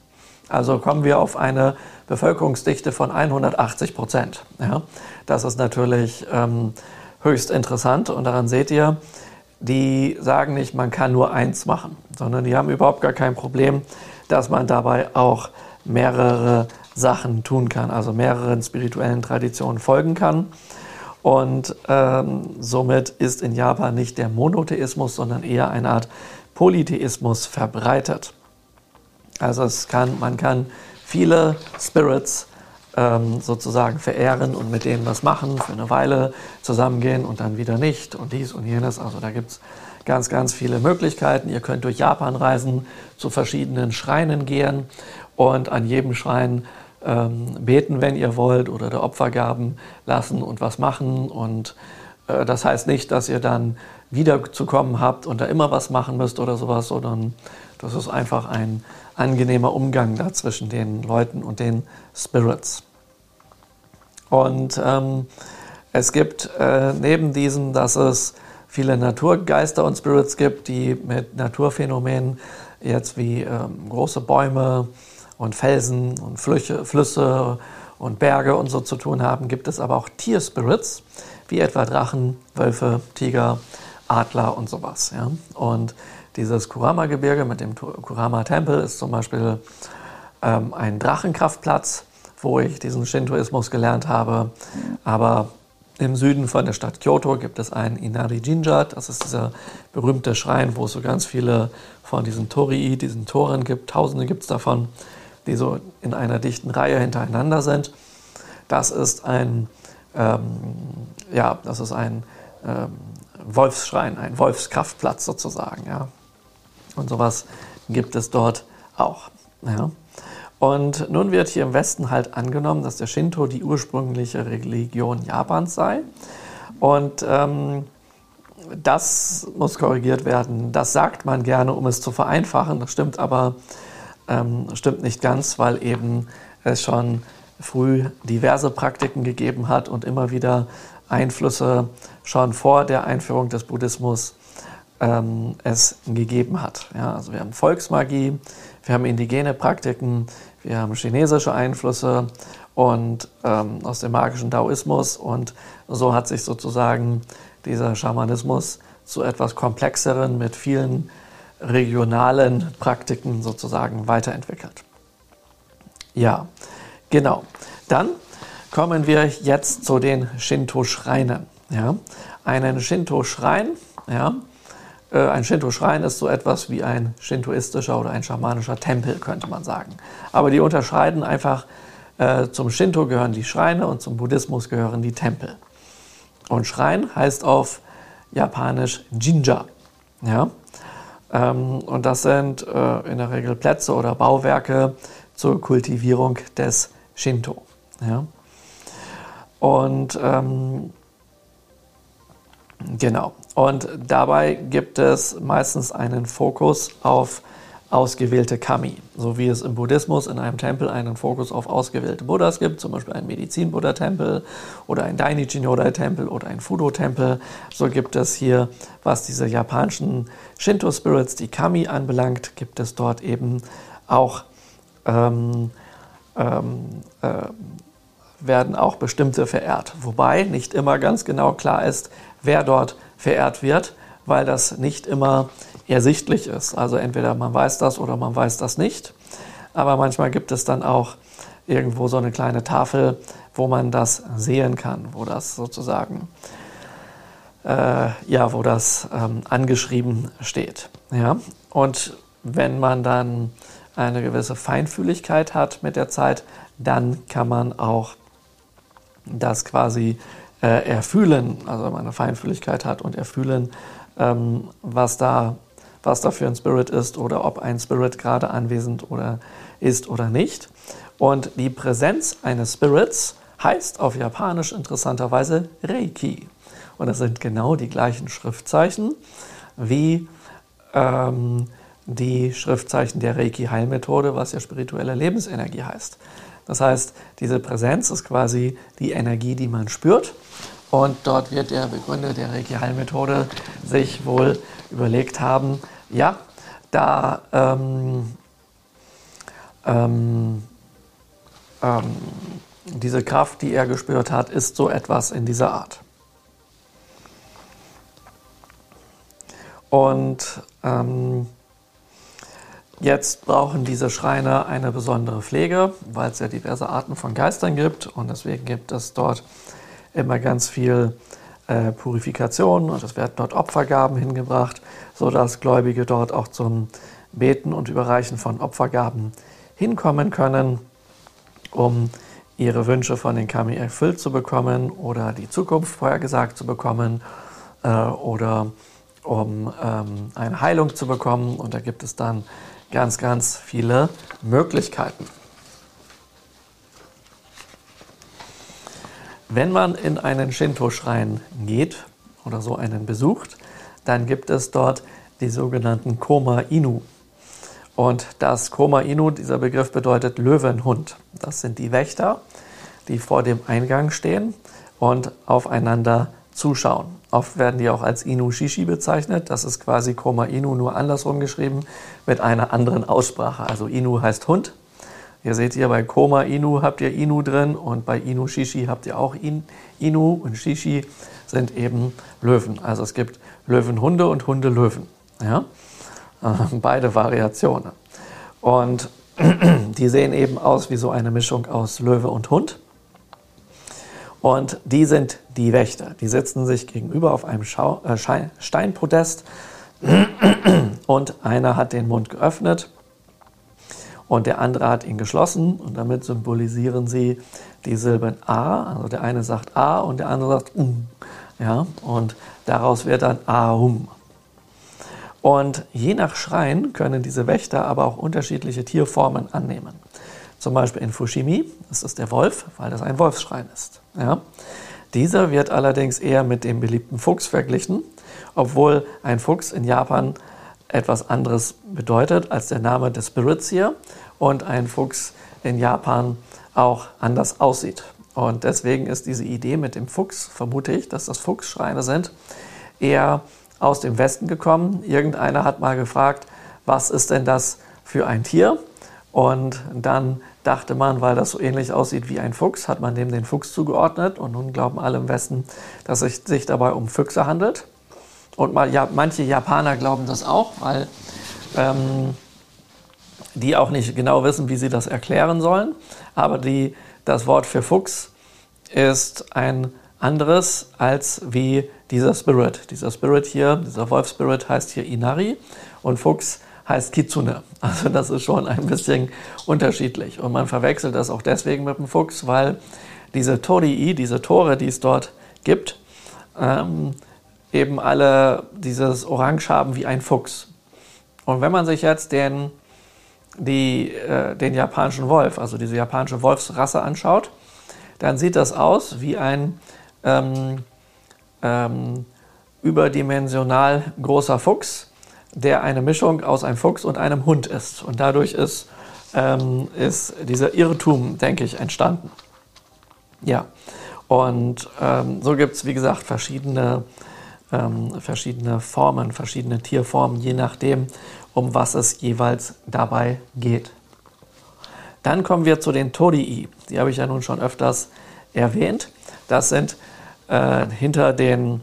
Also kommen wir auf eine Bevölkerungsdichte von 180 Prozent. Ja, das ist natürlich ähm, höchst interessant und daran seht ihr, die sagen nicht, man kann nur eins machen, sondern die haben überhaupt gar kein Problem, dass man dabei auch mehrere Sachen tun kann, also mehreren spirituellen Traditionen folgen kann. Und ähm, somit ist in Japan nicht der Monotheismus, sondern eher eine Art Polytheismus verbreitet. Also es kann, man kann viele Spirits ähm, sozusagen verehren und mit denen was machen, für eine Weile zusammengehen und dann wieder nicht und dies und jenes. Also da gibt es ganz, ganz viele Möglichkeiten. Ihr könnt durch Japan reisen, zu verschiedenen Schreinen gehen und an jedem Schrein ähm, beten, wenn ihr wollt, oder der Opfergaben lassen und was machen. Und das heißt nicht, dass ihr dann wiederzukommen habt und da immer was machen müsst oder sowas, sondern das ist einfach ein angenehmer Umgang da zwischen den Leuten und den Spirits. Und ähm, es gibt äh, neben diesem, dass es viele Naturgeister und Spirits gibt, die mit Naturphänomenen jetzt wie ähm, große Bäume und Felsen und Flüche, Flüsse und Berge und so zu tun haben, gibt es aber auch Tierspirits, wie etwa Drachen, Wölfe, Tiger, Adler und sowas. Ja? Und dieses Kurama-Gebirge mit dem Kurama-Tempel ist zum Beispiel ähm, ein Drachenkraftplatz, wo ich diesen Shintoismus gelernt habe. Aber im Süden von der Stadt Kyoto gibt es einen Inari Jinja, das ist dieser berühmte Schrein, wo es so ganz viele von diesen Torii, diesen Toren gibt. Tausende gibt es davon, die so in einer dichten Reihe hintereinander sind. Das ist ein, ähm, ja, das ist ein ähm, Wolfsschrein, ein Wolfskraftplatz sozusagen. Ja. Und sowas gibt es dort auch. Ja. Und nun wird hier im Westen halt angenommen, dass der Shinto die ursprüngliche Religion Japans sei. Und ähm, das muss korrigiert werden. Das sagt man gerne, um es zu vereinfachen. Das stimmt aber ähm, stimmt nicht ganz, weil eben es schon früh diverse Praktiken gegeben hat und immer wieder Einflüsse schon vor der Einführung des Buddhismus ähm, es gegeben hat. Ja, also wir haben Volksmagie, wir haben indigene Praktiken, wir haben chinesische Einflüsse und ähm, aus dem magischen Daoismus und so hat sich sozusagen dieser Schamanismus zu etwas komplexeren mit vielen regionalen Praktiken sozusagen weiterentwickelt. Ja, genau. Dann kommen wir jetzt zu den Shinto-Schreinen. Ja, einen Shinto-Schrein, ja, äh, ein Shinto-Schrein ist so etwas wie ein shintoistischer oder ein schamanischer Tempel, könnte man sagen. Aber die unterscheiden einfach, äh, zum Shinto gehören die Schreine und zum Buddhismus gehören die Tempel. Und Schrein heißt auf Japanisch Jinja. Ja? Ähm, und das sind äh, in der Regel Plätze oder Bauwerke zur Kultivierung des Shinto. Ja? Und ähm, Genau. Und dabei gibt es meistens einen Fokus auf ausgewählte Kami, so wie es im Buddhismus in einem Tempel einen Fokus auf ausgewählte Buddhas gibt, zum Beispiel ein Medizin-Buddha-Tempel oder ein Dainichi-Noda-Tempel oder ein Fudo-Tempel. So gibt es hier, was diese japanischen Shinto-Spirits, die Kami anbelangt, gibt es dort eben auch ähm, ähm, äh, werden auch bestimmte verehrt. Wobei nicht immer ganz genau klar ist, wer dort verehrt wird, weil das nicht immer ersichtlich ist. Also entweder man weiß das oder man weiß das nicht. Aber manchmal gibt es dann auch irgendwo so eine kleine Tafel, wo man das sehen kann, wo das sozusagen, äh, ja, wo das ähm, angeschrieben steht. Ja? Und wenn man dann eine gewisse Feinfühligkeit hat mit der Zeit, dann kann man auch das quasi äh, erfühlen, also wenn man eine Feinfühligkeit hat und erfühlen, ähm, was, da, was da für ein Spirit ist oder ob ein Spirit gerade anwesend oder ist oder nicht. Und die Präsenz eines Spirits heißt auf Japanisch interessanterweise Reiki. Und das sind genau die gleichen Schriftzeichen wie ähm, die Schriftzeichen der Reiki-Heilmethode, was ja spirituelle Lebensenergie heißt. Das heißt, diese Präsenz ist quasi die Energie, die man spürt. Und dort wird der Begründer der Reiki-Heilmethode sich wohl überlegt haben, ja, da ähm, ähm, ähm, diese Kraft, die er gespürt hat, ist so etwas in dieser Art. Und ähm, Jetzt brauchen diese Schreine eine besondere Pflege, weil es ja diverse Arten von Geistern gibt und deswegen gibt es dort immer ganz viel äh, Purifikation und es werden dort Opfergaben hingebracht, sodass Gläubige dort auch zum Beten und Überreichen von Opfergaben hinkommen können, um ihre Wünsche von den Kami erfüllt zu bekommen oder die Zukunft vorhergesagt zu bekommen äh, oder um ähm, eine Heilung zu bekommen. Und da gibt es dann ganz, ganz viele Möglichkeiten. Wenn man in einen Shinto-Schrein geht oder so einen besucht, dann gibt es dort die sogenannten Koma Inu. Und das Koma Inu, dieser Begriff bedeutet Löwenhund. Das sind die Wächter, die vor dem Eingang stehen und aufeinander zuschauen. Oft werden die auch als Inu Shishi bezeichnet. Das ist quasi Koma Inu nur andersrum geschrieben mit einer anderen Aussprache. Also Inu heißt Hund Ihr seht hier bei Koma Inu habt ihr Inu drin und bei Inu Shishi habt ihr auch In, Inu und Shishi sind eben Löwen. Also es gibt Löwenhunde und Hundelöwen. Ja? Äh, beide Variationen. Und die sehen eben aus wie so eine Mischung aus Löwe und Hund. Und die sind die Wächter. Die sitzen sich gegenüber auf einem Schau äh, Steinpodest und einer hat den Mund geöffnet und der andere hat ihn geschlossen und damit symbolisieren sie die Silben A. Also der eine sagt A und der andere sagt Um. Ja, und daraus wird dann Ahum. Und je nach Schrein können diese Wächter aber auch unterschiedliche Tierformen annehmen. Zum Beispiel in Fushimi, das ist der Wolf, weil das ein Wolfsschrein ist. Ja. Dieser wird allerdings eher mit dem beliebten Fuchs verglichen, obwohl ein Fuchs in Japan etwas anderes bedeutet als der Name des Spirits hier und ein Fuchs in Japan auch anders aussieht. Und deswegen ist diese Idee mit dem Fuchs, vermute ich, dass das Fuchsschreine sind, eher aus dem Westen gekommen. Irgendeiner hat mal gefragt, was ist denn das für ein Tier? Und dann dachte man, weil das so ähnlich aussieht wie ein Fuchs, hat man dem den Fuchs zugeordnet. Und nun glauben alle im Westen, dass es sich dabei um Füchse handelt. Und mal, ja, manche Japaner glauben das auch, weil ähm, die auch nicht genau wissen, wie sie das erklären sollen. Aber die, das Wort für Fuchs ist ein anderes als wie dieser Spirit. Dieser Spirit hier, dieser Wolf-Spirit heißt hier Inari und Fuchs heißt Kitsune. Also das ist schon ein bisschen unterschiedlich. Und man verwechselt das auch deswegen mit dem Fuchs, weil diese Torii, diese Tore, die es dort gibt, ähm, eben alle dieses Orange haben wie ein Fuchs. Und wenn man sich jetzt den, die, äh, den japanischen Wolf, also diese japanische Wolfsrasse anschaut, dann sieht das aus wie ein ähm, ähm, überdimensional großer Fuchs, der eine Mischung aus einem Fuchs und einem Hund ist. Und dadurch ist, ähm, ist dieser Irrtum, denke ich, entstanden. Ja, und ähm, so gibt es, wie gesagt, verschiedene ähm, verschiedene Formen, verschiedene Tierformen, je nachdem, um was es jeweils dabei geht. Dann kommen wir zu den Torii. Die habe ich ja nun schon öfters erwähnt. Das sind äh, hinter, den,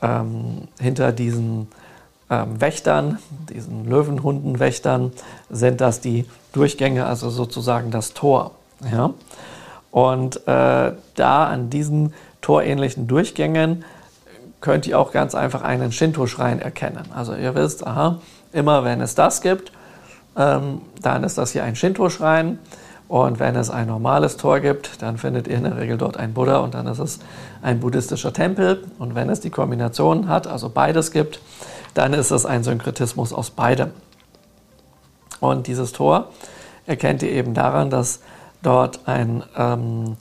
ähm, hinter diesen ähm, Wächtern, diesen Löwenhundenwächtern, sind das die Durchgänge, also sozusagen das Tor. Ja? Und äh, da an diesen torähnlichen Durchgängen könnt ihr auch ganz einfach einen Shinto-Schrein erkennen. Also ihr wisst, aha, immer wenn es das gibt, ähm, dann ist das hier ein Shinto-Schrein. Und wenn es ein normales Tor gibt, dann findet ihr in der Regel dort einen Buddha und dann ist es ein buddhistischer Tempel. Und wenn es die Kombination hat, also beides gibt, dann ist es ein Synkretismus aus beidem. Und dieses Tor erkennt ihr eben daran, dass dort ein ähm,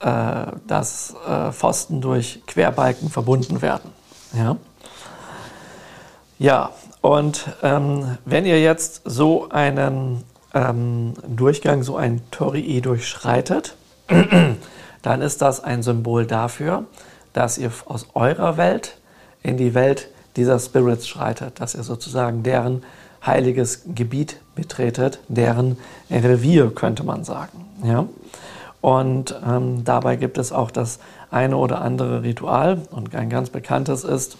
äh, dass äh, Pfosten durch Querbalken verbunden werden. Ja, ja und ähm, wenn ihr jetzt so einen ähm, Durchgang, so ein Torii durchschreitet, dann ist das ein Symbol dafür, dass ihr aus eurer Welt in die Welt dieser Spirits schreitet, dass ihr sozusagen deren heiliges Gebiet betretet, deren Revier, könnte man sagen. Ja? Und ähm, dabei gibt es auch das eine oder andere Ritual. Und ein ganz bekanntes ist,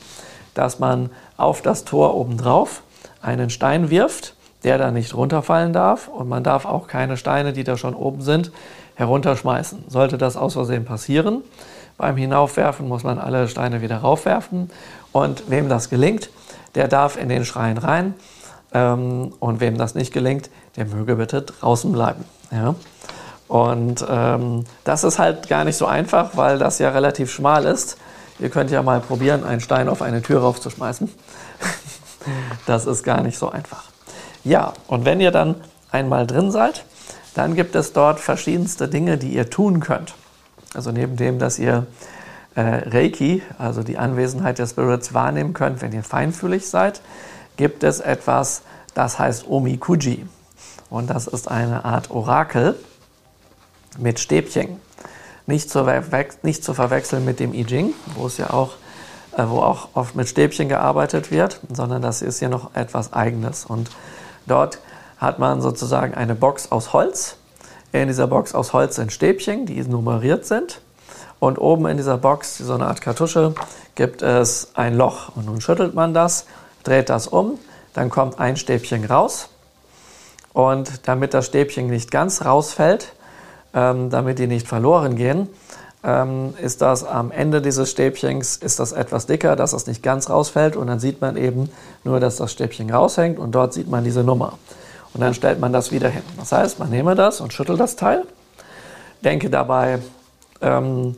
dass man auf das Tor obendrauf einen Stein wirft, der da nicht runterfallen darf. Und man darf auch keine Steine, die da schon oben sind, herunterschmeißen. Sollte das aus Versehen passieren, beim Hinaufwerfen muss man alle Steine wieder raufwerfen. Und wem das gelingt, der darf in den Schrein rein. Ähm, und wem das nicht gelingt, der möge bitte draußen bleiben. Ja? Und ähm, das ist halt gar nicht so einfach, weil das ja relativ schmal ist. Ihr könnt ja mal probieren, einen Stein auf eine Tür raufzuschmeißen. das ist gar nicht so einfach. Ja, und wenn ihr dann einmal drin seid, dann gibt es dort verschiedenste Dinge, die ihr tun könnt. Also neben dem, dass ihr äh, Reiki, also die Anwesenheit der Spirits, wahrnehmen könnt, wenn ihr feinfühlig seid, gibt es etwas, das heißt Omikuji. Und das ist eine Art Orakel mit Stäbchen. Nicht zu, nicht zu verwechseln mit dem I Ching, wo es ja auch, äh, wo auch oft mit Stäbchen gearbeitet wird, sondern das ist hier noch etwas Eigenes. Und dort hat man sozusagen eine Box aus Holz, In dieser Box aus Holz sind Stäbchen, die nummeriert sind. Und oben in dieser Box, so eine Art Kartusche, gibt es ein Loch. Und nun schüttelt man das, dreht das um, dann kommt ein Stäbchen raus. Und damit das Stäbchen nicht ganz rausfällt, ähm, damit die nicht verloren gehen, ähm, ist das am Ende dieses Stäbchens ist das etwas dicker, dass es nicht ganz rausfällt und dann sieht man eben nur, dass das Stäbchen raushängt und dort sieht man diese Nummer. Und dann stellt man das wieder hin. Das heißt, man nehme das und schüttelt das Teil, denke dabei ähm,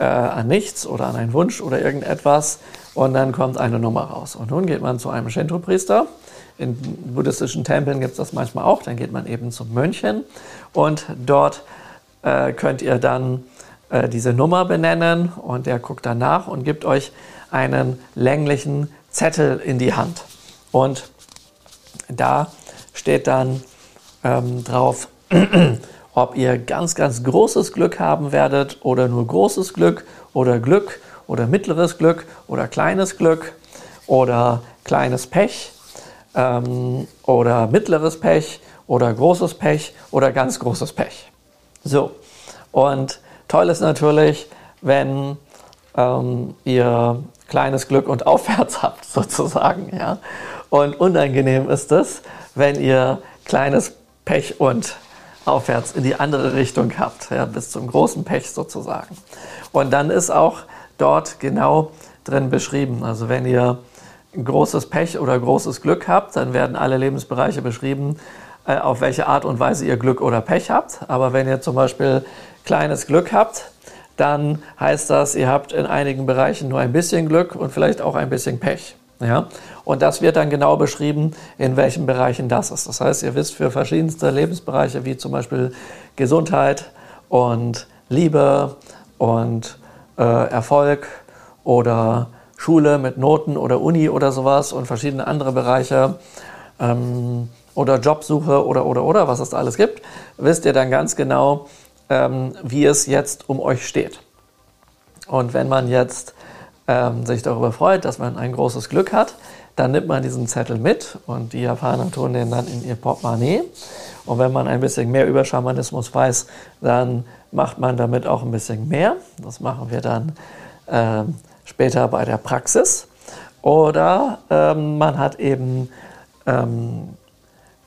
äh, an nichts oder an einen Wunsch oder irgendetwas und dann kommt eine Nummer raus. Und nun geht man zu einem Shinto-Priester. In buddhistischen Tempeln gibt es das manchmal auch. Dann geht man eben zum Mönchen und dort äh, könnt ihr dann äh, diese Nummer benennen und der guckt danach und gibt euch einen länglichen Zettel in die Hand. Und da steht dann ähm, drauf, ob ihr ganz, ganz großes Glück haben werdet oder nur großes Glück oder Glück oder mittleres Glück oder kleines Glück oder kleines Pech ähm, oder mittleres Pech oder großes Pech oder ganz großes Pech. So, und toll ist natürlich, wenn ähm, ihr kleines Glück und aufwärts habt, sozusagen. Ja? Und unangenehm ist es, wenn ihr kleines Pech und aufwärts in die andere Richtung habt, ja, bis zum großen Pech sozusagen. Und dann ist auch dort genau drin beschrieben. Also wenn ihr großes Pech oder großes Glück habt, dann werden alle Lebensbereiche beschrieben, äh, auf welche Art und Weise ihr Glück oder Pech habt. Aber wenn ihr zum Beispiel kleines Glück habt, dann heißt das, ihr habt in einigen Bereichen nur ein bisschen Glück und vielleicht auch ein bisschen Pech. Ja? Und das wird dann genau beschrieben, in welchen Bereichen das ist. Das heißt, ihr wisst für verschiedenste Lebensbereiche, wie zum Beispiel Gesundheit und Liebe und äh, Erfolg oder Schule mit Noten oder Uni oder sowas und verschiedene andere Bereiche ähm, oder Jobsuche oder oder oder was es da alles gibt, wisst ihr dann ganz genau, ähm, wie es jetzt um euch steht. Und wenn man jetzt ähm, sich darüber freut, dass man ein großes Glück hat, dann nimmt man diesen Zettel mit und die Japaner tun den dann in ihr Portemonnaie. Und wenn man ein bisschen mehr über Schamanismus weiß, dann macht man damit auch ein bisschen mehr. Das machen wir dann äh, später bei der Praxis. Oder ähm, man hat eben ähm,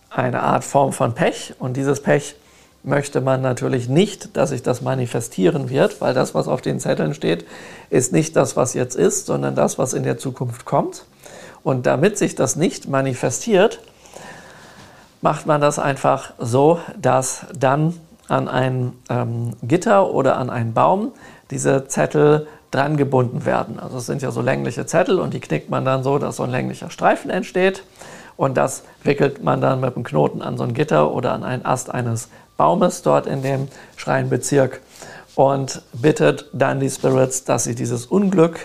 eine Art Form von Pech und dieses Pech möchte man natürlich nicht, dass sich das manifestieren wird, weil das, was auf den Zetteln steht, ist nicht das, was jetzt ist, sondern das, was in der Zukunft kommt. Und damit sich das nicht manifestiert, macht man das einfach so, dass dann an ein ähm, Gitter oder an einen Baum diese Zettel dran gebunden werden. Also es sind ja so längliche Zettel und die knickt man dann so, dass so ein länglicher Streifen entsteht. Und das wickelt man dann mit einem Knoten an so ein Gitter oder an einen Ast eines Baumes dort in dem Schreinbezirk und bittet dann die Spirits, dass sie dieses Unglück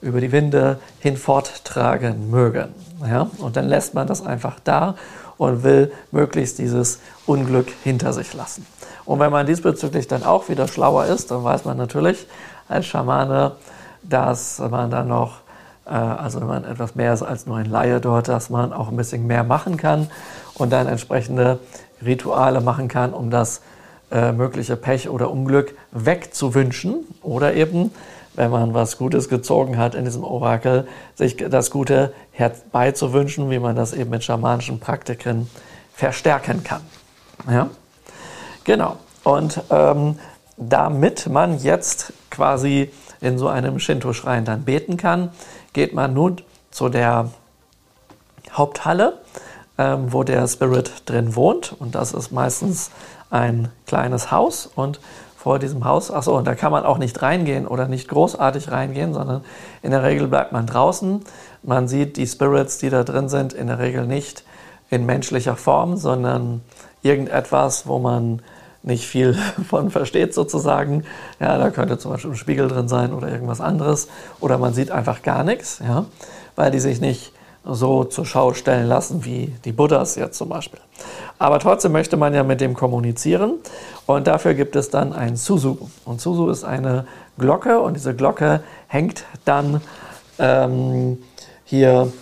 über die Winde hinforttragen mögen. Ja? Und dann lässt man das einfach da und will möglichst dieses Unglück hinter sich lassen. Und wenn man diesbezüglich dann auch wieder schlauer ist, dann weiß man natürlich als Schamane, dass man dann noch, äh, also wenn man etwas mehr ist als nur ein Laie dort, dass man auch ein bisschen mehr machen kann und dann entsprechende Rituale machen kann, um das äh, mögliche Pech oder Unglück wegzuwünschen oder eben, wenn man was Gutes gezogen hat in diesem Orakel, sich das Gute herbeizuwünschen, wie man das eben mit schamanischen Praktiken verstärken kann. Ja? Genau. Und ähm, damit man jetzt quasi in so einem Shinto-Schrein dann beten kann, geht man nun zu der Haupthalle ähm, wo der Spirit drin wohnt. Und das ist meistens ein kleines Haus. Und vor diesem Haus, achso, und da kann man auch nicht reingehen oder nicht großartig reingehen, sondern in der Regel bleibt man draußen. Man sieht die Spirits, die da drin sind, in der Regel nicht in menschlicher Form, sondern irgendetwas, wo man nicht viel von versteht sozusagen. Ja, da könnte zum Beispiel ein Spiegel drin sein oder irgendwas anderes. Oder man sieht einfach gar nichts, ja, weil die sich nicht so zur Schau stellen lassen wie die Buddhas jetzt zum Beispiel. Aber trotzdem möchte man ja mit dem kommunizieren und dafür gibt es dann ein Suzu. Und Suzu ist eine Glocke und diese Glocke hängt dann ähm, hier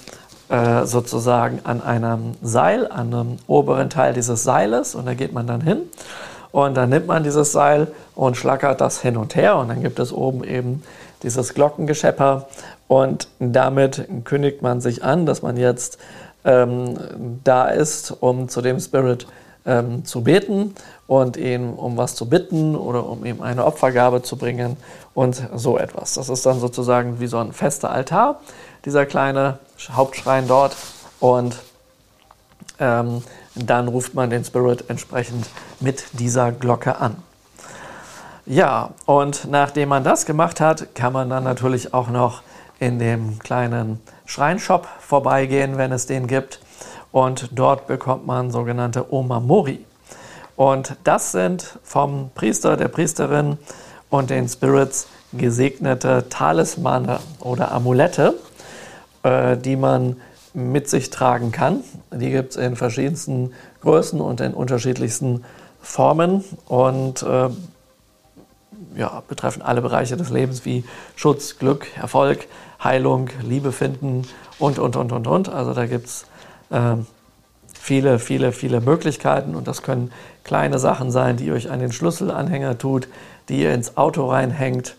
äh, sozusagen an einem Seil, an einem oberen Teil dieses Seiles und da geht man dann hin Und dann nimmt man dieses Seil und schlackert das hin und her. Und dann gibt es oben eben dieses Glockengeschepper. Und damit kündigt man sich an, dass man jetzt ähm, da ist, um zu dem Spirit ähm, zu beten und ihn um was zu bitten oder um ihm eine Opfergabe zu bringen und so etwas. Das ist dann sozusagen wie so ein fester Altar, dieser kleine Hauptschrein dort. Und ähm, dann ruft man den Spirit entsprechend mit dieser Glocke an. Ja, und nachdem man das gemacht hat, kann man dann natürlich auch noch in dem kleinen Schreinshop vorbeigehen, wenn es den gibt. Und dort bekommt man sogenannte Omamori. Und das sind vom Priester, der Priesterin und den Spirits gesegnete Talismane oder Amulette, äh, die man mit sich tragen kann. Die gibt es in verschiedensten Größen und in unterschiedlichsten Formen und äh, ja, betreffen alle Bereiche des Lebens wie Schutz, Glück, Erfolg, Heilung, Liebe finden und, und, und, und, und. Also da gibt es äh, viele, viele, viele Möglichkeiten und das können kleine Sachen sein, die ihr euch an den Schlüsselanhänger tut, die ihr ins Auto reinhängt,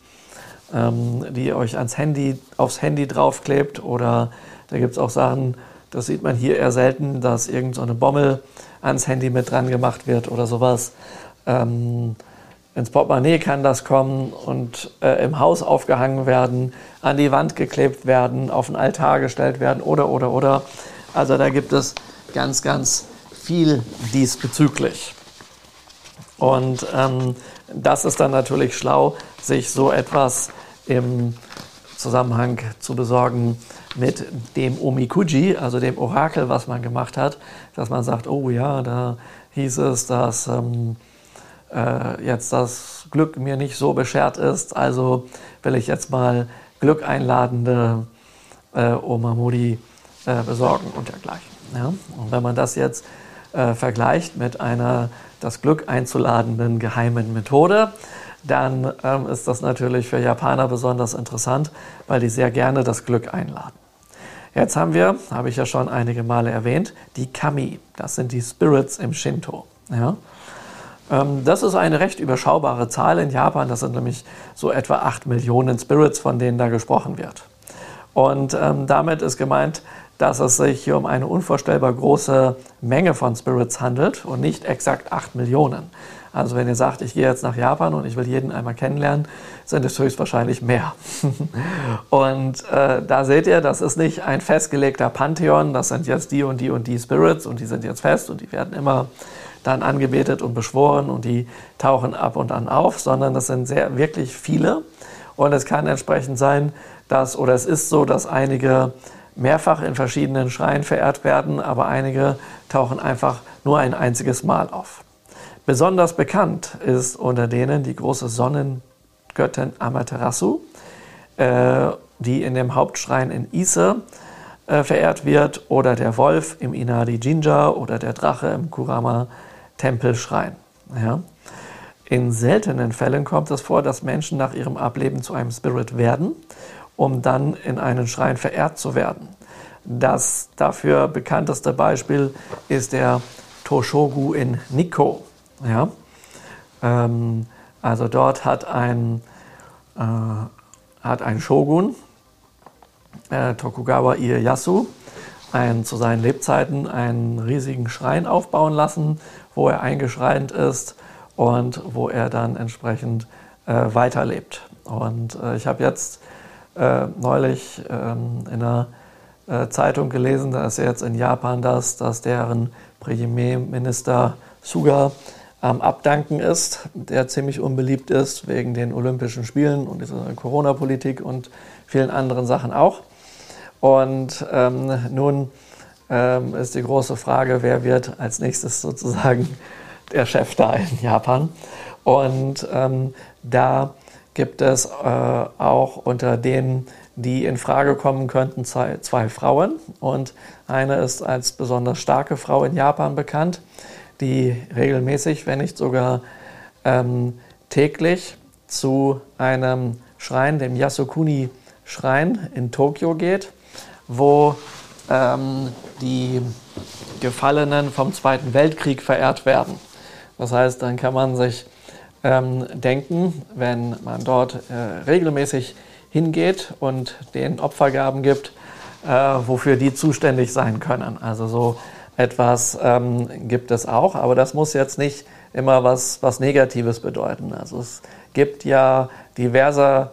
ähm, die ihr euch ans Handy, aufs Handy draufklebt oder da gibt es auch Sachen, das sieht man hier eher selten, dass irgendeine so Bommel ans Handy mit dran gemacht wird oder sowas. Ähm, ins Portemonnaie kann das kommen und äh, im Haus aufgehangen werden, an die Wand geklebt werden, auf den Altar gestellt werden oder, oder, oder. Also da gibt es ganz, ganz viel diesbezüglich. Und ähm, das ist dann natürlich schlau, sich so etwas im Zusammenhang zu besorgen mit dem Omikuji, also dem Orakel, was man gemacht hat, dass man sagt, oh ja, da hieß es, dass ähm, äh, jetzt das Glück mir nicht so beschert ist, also will ich jetzt mal glückeinladende äh, Omamori äh, besorgen und dergleichen. Ja? Und wenn man das jetzt äh, vergleicht mit einer das Glück einzuladenden geheimen Methode, dann ähm, ist das natürlich für Japaner besonders interessant, weil die sehr gerne das Glück einladen. Jetzt haben wir, habe ich ja schon einige Male erwähnt, die Kami. Das sind die Spirits im Shinto. Ja? Ähm, das ist eine recht überschaubare Zahl in Japan. Das sind nämlich so etwa 8 Millionen Spirits, von denen da gesprochen wird. Und ähm, damit ist gemeint, dass es sich hier um eine unvorstellbar große Menge von Spirits handelt und nicht exakt 8 Millionen. Also wenn ihr sagt, ich gehe jetzt nach Japan und ich will jeden einmal kennenlernen, sind es höchstwahrscheinlich mehr. und äh, da seht ihr, das ist nicht ein festgelegter Pantheon, das sind jetzt die und die und die Spirits und die sind jetzt fest und die werden immer dann angebetet und beschworen und die tauchen ab und an auf, sondern das sind sehr wirklich viele. Und es kann entsprechend sein, dass, oder es ist so, dass einige mehrfach in verschiedenen Schreien verehrt werden, aber einige tauchen einfach nur ein einziges Mal auf. Besonders bekannt ist unter denen die große Sonnengöttin Amaterasu, äh, die in dem Hauptschrein in Ise äh, verehrt wird, oder der Wolf im Inari Jinja oder der Drache im Kurama Tempelschrein. Ja. In seltenen Fällen kommt es vor, dass Menschen nach ihrem Ableben zu einem Spirit werden um dann in einen Schrein verehrt zu werden. Das dafür bekannteste Beispiel ist der Toshogu in Nikko. Ja? Ähm, also dort hat ein, äh, hat ein Shogun, äh, Tokugawa Ieyasu, ein, zu seinen Lebzeiten einen riesigen Schrein aufbauen lassen, wo er eingeschreint ist und wo er dann entsprechend äh, weiterlebt. Und äh, ich habe jetzt äh, neulich ähm, in einer äh, Zeitung gelesen, da ist jetzt in Japan das, dass deren Premierminister Suga am Abdanken ist, der ziemlich unbeliebt ist wegen den Olympischen Spielen und dieser Corona-Politik und vielen anderen Sachen auch. Und ähm, nun ähm, ist die große Frage, wer wird als nächstes sozusagen der Chef da in Japan. Und ähm, da gibt es äh, auch unter denen, die in Frage kommen könnten, zwei, zwei, Frauen. Und eine ist als besonders starke Frau in Japan bekannt, die regelmäßig, wenn nicht sogar ähm, täglich zu einem Schrein, dem Yasukuni-Schrein in Tokio geht, wo ähm, die Gefallenen vom Zweiten Weltkrieg verehrt werden. Das heißt, dann kann man sich ähm, denken, wenn man dort äh, regelmäßig hingeht und den Opfergaben gibt, äh, wofür die zuständig sein können. Also so etwas ähm, gibt es auch, aber das muss jetzt nicht immer was, was Negatives bedeuten. Also es gibt ja diverse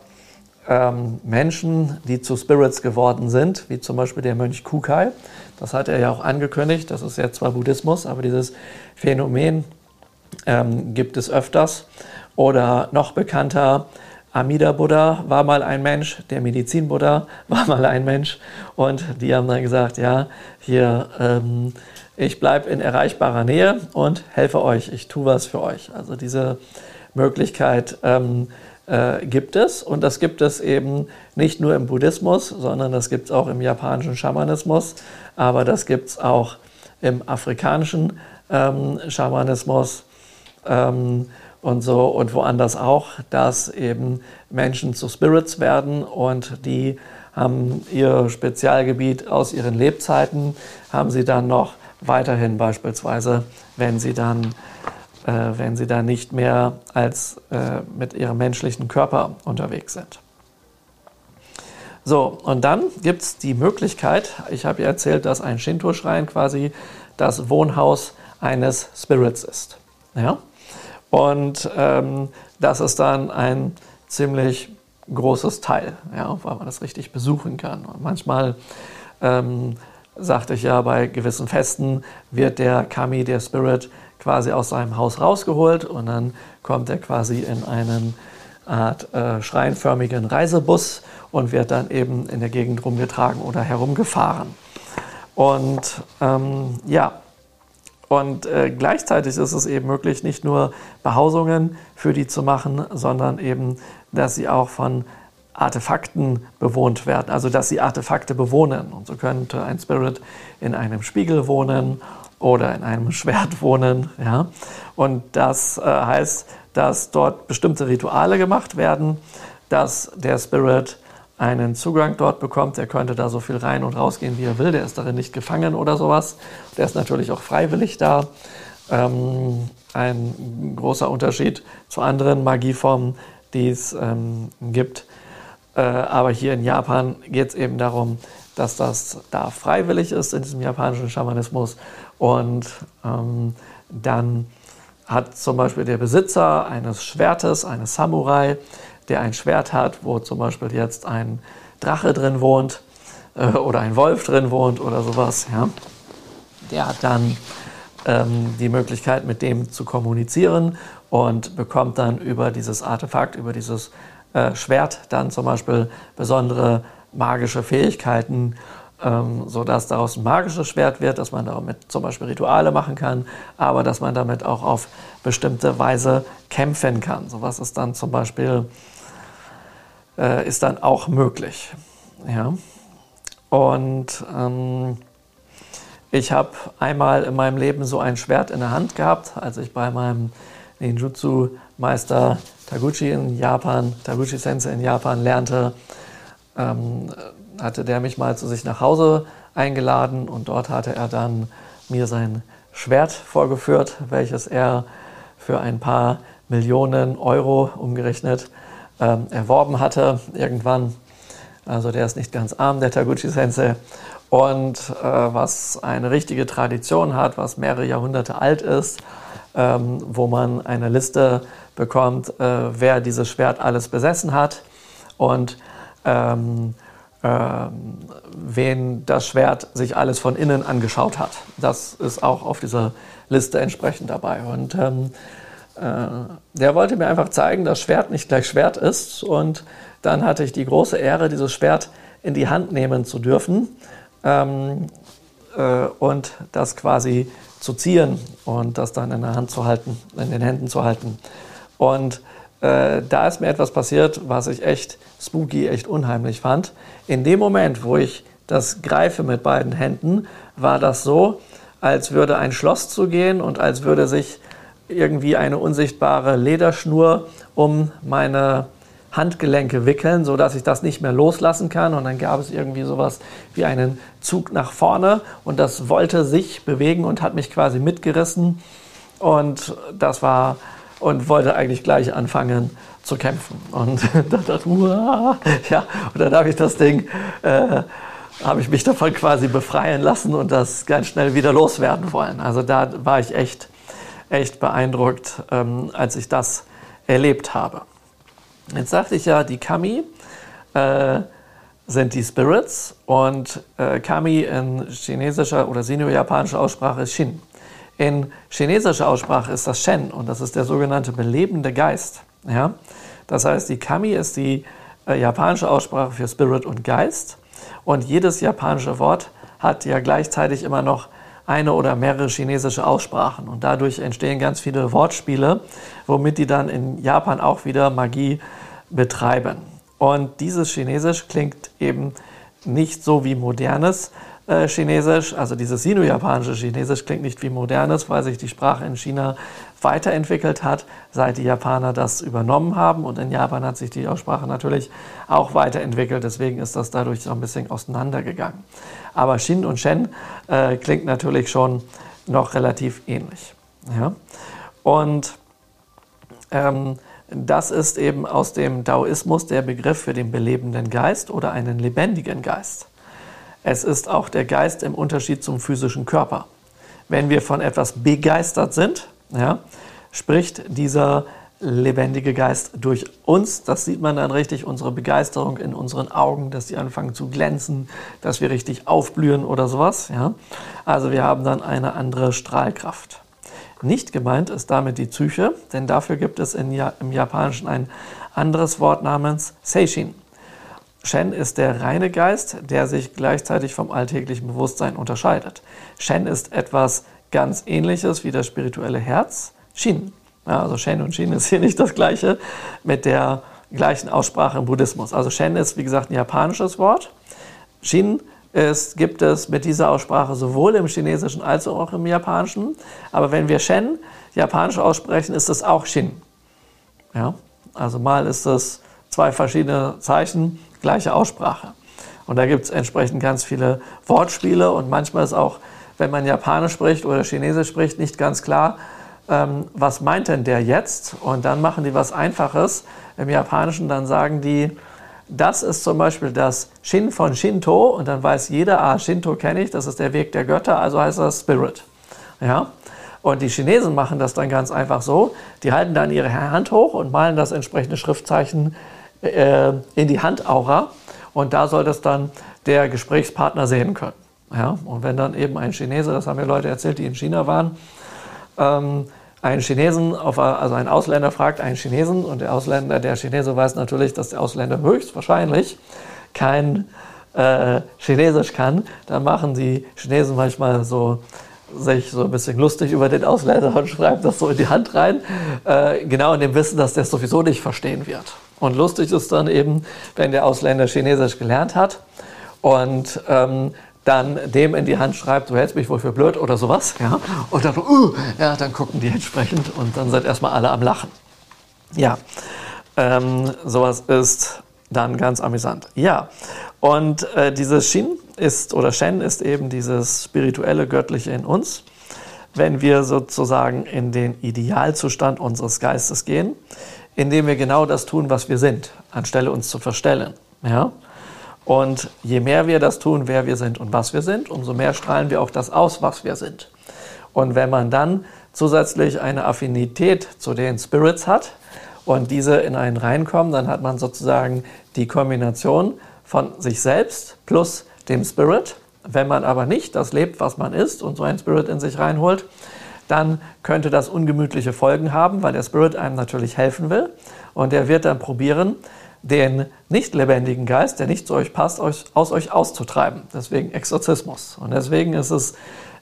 ähm, Menschen, die zu Spirits geworden sind, wie zum Beispiel der Mönch Kukai. Das hat er ja auch angekündigt. Das ist ja zwar Buddhismus, aber dieses Phänomen ähm, gibt es öfters. Oder noch bekannter, Amida Buddha war mal ein Mensch, der Medizin Buddha war mal ein Mensch. Und die haben dann gesagt, ja, hier, ähm, ich bleibe in erreichbarer Nähe und helfe euch, ich tue was für euch. Also diese Möglichkeit ähm, äh, gibt es. Und das gibt es eben nicht nur im Buddhismus, sondern das gibt es auch im japanischen Schamanismus, aber das gibt es auch im afrikanischen ähm, Schamanismus ähm, und so. Und woanders auch, dass eben Menschen zu Spirits werden. Und die haben ihr Spezialgebiet aus ihren Lebzeiten, haben sie dann noch weiterhin beispielsweise, wenn sie dann äh, wenn sie da nicht mehr als äh, mit ihrem menschlichen Körper unterwegs sind. So, und dann gibt es die Möglichkeit, ich habe ja erzählt, dass ein Shinto-Schrein quasi das Wohnhaus eines Spirits ist. Ja? Und ähm, das ist dann ein ziemlich großes Teil, ja, weil man das richtig besuchen kann. Und manchmal, ähm, sagte ich ja, bei gewissen Festen wird der Kami, der Spirit, quasi aus seinem Haus rausgeholt und dann kommt er quasi in einen Art äh, schreinförmigen Reisebus und wird dann eben in der Gegend rumgetragen oder herumgefahren. Und ähm, ja, und äh, gleichzeitig ist es eben möglich, nicht nur Behausungen für die zu machen, sondern eben, dass sie auch von Artefakten bewohnt werden, also dass sie Artefakte bewohnen. Und so könnte ein Spirit in einem Spiegel wohnen oder in einem Schwert wohnen. Ja? Und das äh, heißt, dass dort bestimmte Rituale gemacht werden, dass der Spirit einen Zugang dort bekommt. Er könnte da so viel rein und rausgehen, wie er will. Der ist darin nicht gefangen oder sowas. Der ist natürlich auch freiwillig da. Ähm, ein großer Unterschied zu anderen Magieformen, die es ähm, gibt. Äh, aber hier in Japan geht es eben darum, dass das da freiwillig ist in diesem japanischen Schamanismus. Und ähm, dann hat zum Beispiel der Besitzer eines Schwertes, eines Samurai, der ein Schwert hat, wo zum Beispiel jetzt ein Drache drin wohnt äh, oder ein Wolf drin wohnt oder sowas, ja, der hat dann ähm, die Möglichkeit, mit dem zu kommunizieren und bekommt dann über dieses Artefakt, über dieses äh, Schwert dann zum Beispiel besondere magische Fähigkeiten, ähm, sodass daraus ein magisches Schwert wird, dass man damit zum Beispiel Rituale machen kann, aber dass man damit auch auf bestimmte Weise kämpfen kann. Sowas ist dann zum Beispiel äh, ist dann auch möglich. Ja. Und ähm, ich habe einmal in meinem Leben so ein Schwert in der Hand gehabt, als ich bei meinem Ninjutsu-Meister Taguchi in Japan, Taguchi Sensei in Japan lernte ähm, hatte der mich mal zu sich nach Hause eingeladen und dort hatte er dann mir sein Schwert vorgeführt, welches er für ein paar Millionen Euro umgerechnet ähm, erworben hatte irgendwann. Also der ist nicht ganz arm, der Taguchi Sensei. Und äh, was eine richtige Tradition hat, was mehrere Jahrhunderte alt ist, ähm, wo man eine Liste bekommt, äh, wer dieses Schwert alles besessen hat. Und ähm, ähm, wen das Schwert sich alles von innen angeschaut hat. Das ist auch auf dieser Liste entsprechend dabei. Und ähm, äh, der wollte mir einfach zeigen, dass Schwert nicht gleich Schwert ist. Und dann hatte ich die große Ehre, dieses Schwert in die Hand nehmen zu dürfen ähm, äh, und das quasi zu ziehen und das dann in der Hand zu halten, in den Händen zu halten. Und äh, da ist mir etwas passiert, was ich echt spooky, echt unheimlich fand. In dem Moment, wo ich das greife mit beiden Händen, war das so, als würde ein Schloss zugehen und als würde sich irgendwie eine unsichtbare Lederschnur um meine Handgelenke wickeln, sodass ich das nicht mehr loslassen kann. Und dann gab es irgendwie sowas wie einen Zug nach vorne und das wollte sich bewegen und hat mich quasi mitgerissen. und das war und wollte eigentlich gleich anfangen zu kämpfen. Und da dachte ich, ja, und dann habe ich das Ding, äh, habe ich mich davon quasi befreien lassen und das ganz schnell wieder loswerden wollen. Also da war ich echt, echt beeindruckt, ähm, als ich das erlebt habe. Jetzt sagte ich ja, die Kami äh, sind die Spirits und äh, Kami in chinesischer oder sino-japanischer Aussprache ist Shin. In chinesischer Aussprache ist das Shen und das ist der sogenannte belebende Geist. Ja? Das heißt, die Kami ist die äh, japanische Aussprache für Spirit und Geist und jedes japanische Wort hat ja gleichzeitig immer noch eine oder mehrere chinesische Aussprachen und dadurch entstehen ganz viele Wortspiele, womit die dann in Japan auch wieder Magie betreiben. Und dieses Chinesisch klingt eben nicht so wie modernes äh, Chinesisch, also dieses sino-japanische Chinesisch klingt nicht wie modernes, weil sich die Sprache in China weiterentwickelt hat, seit die Japaner das übernommen haben. Und in Japan hat sich die Aussprache natürlich auch weiterentwickelt. Deswegen ist das dadurch so ein bisschen auseinandergegangen. Aber Shin und Shen äh, klingt natürlich schon noch relativ ähnlich. Ja? Und ähm, das ist eben aus dem Daoismus der Begriff für den belebenden Geist oder einen lebendigen Geist. Es ist auch der Geist im Unterschied zum physischen Körper. Wenn wir von etwas begeistert sind, ja, spricht dieser lebendige Geist durch uns. Das sieht man dann richtig, unsere Begeisterung in unseren Augen, dass sie anfangen zu glänzen, dass wir richtig aufblühen oder sowas. Ja. Also wir haben dann eine andere Strahlkraft. Nicht gemeint ist damit die Psyche, denn dafür gibt es in, im Japanischen ein anderes Wort namens Seishin. Shen ist der reine Geist, der sich gleichzeitig vom alltäglichen Bewusstsein unterscheidet. Shen ist etwas ganz ähnliches wie das spirituelle Herz. Shin. Ja, also Shen und Shin ist hier nicht das gleiche mit der gleichen Aussprache im Buddhismus. Also Shen ist, wie gesagt, ein japanisches Wort. Shin ist, gibt es mit dieser Aussprache sowohl im Chinesischen als auch im Japanischen. Aber wenn wir Shen japanisch aussprechen, ist es auch Shin. Ja? Also mal ist es zwei verschiedene Zeichen, gleiche Aussprache. Und da gibt es entsprechend ganz viele Wortspiele und manchmal ist auch, wenn man Japanisch spricht oder Chinesisch spricht, nicht ganz klar, ähm, was meint denn der jetzt? Und dann machen die was Einfaches im Japanischen, dann sagen die, das ist zum Beispiel das Shin von Shinto und dann weiß jeder, ah, Shinto kenne ich, das ist der Weg der Götter, also heißt das Spirit. Ja? Und die Chinesen machen das dann ganz einfach so, die halten dann ihre Hand hoch und malen das entsprechende Schriftzeichen äh, in die Handaura und da soll das dann der Gesprächspartner sehen können. Ja? Und wenn dann eben ein Chinese, das haben mir Leute erzählt, die in China waren, ähm, einen Chinesen, auf, also ein Ausländer fragt einen Chinesen und der Ausländer, der Chinese weiß natürlich, dass der Ausländer höchstwahrscheinlich kein äh, Chinesisch kann, dann machen die Chinesen manchmal so sich so ein bisschen lustig über den Ausländer und schreiben das so in die Hand rein, äh, genau in dem Wissen, dass der es sowieso nicht verstehen wird. Und lustig ist dann eben, wenn der Ausländer Chinesisch gelernt hat und ähm, dann dem in die Hand schreibt, du hältst mich wohl für blöd oder sowas, ja, und dann, uh, ja, dann gucken die entsprechend und dann sind erstmal alle am Lachen. Ja, ähm, sowas ist dann ganz amüsant. Ja, und äh, dieses Shin ist oder Shen ist eben dieses spirituelle Göttliche in uns. Wenn wir sozusagen in den Idealzustand unseres Geistes gehen, indem wir genau das tun, was wir sind, anstelle uns zu verstellen. Ja? Und je mehr wir das tun, wer wir sind und was wir sind, umso mehr strahlen wir auch das aus, was wir sind. Und wenn man dann zusätzlich eine Affinität zu den Spirits hat und diese in einen reinkommen, dann hat man sozusagen die Kombination von sich selbst plus dem Spirit. Wenn man aber nicht das lebt, was man ist und so ein Spirit in sich reinholt, dann könnte das ungemütliche Folgen haben, weil der Spirit einem natürlich helfen will. Und er wird dann probieren, den nicht lebendigen Geist, der nicht zu euch passt, aus euch auszutreiben. Deswegen Exorzismus. Und deswegen ist es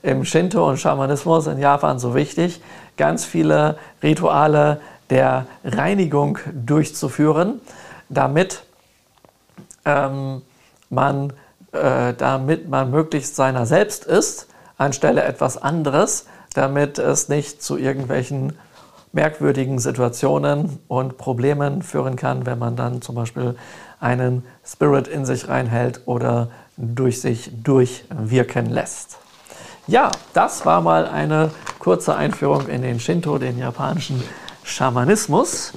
im Shinto und Schamanismus in Japan so wichtig, ganz viele Rituale der Reinigung durchzuführen, damit ähm, man, äh, damit man möglichst seiner selbst ist, anstelle etwas anderes, damit es nicht zu irgendwelchen merkwürdigen Situationen und Problemen führen kann, wenn man dann zum Beispiel einen Spirit in sich reinhält oder durch sich durchwirken lässt. Ja, das war mal eine kurze Einführung in den Shinto, den japanischen Schamanismus.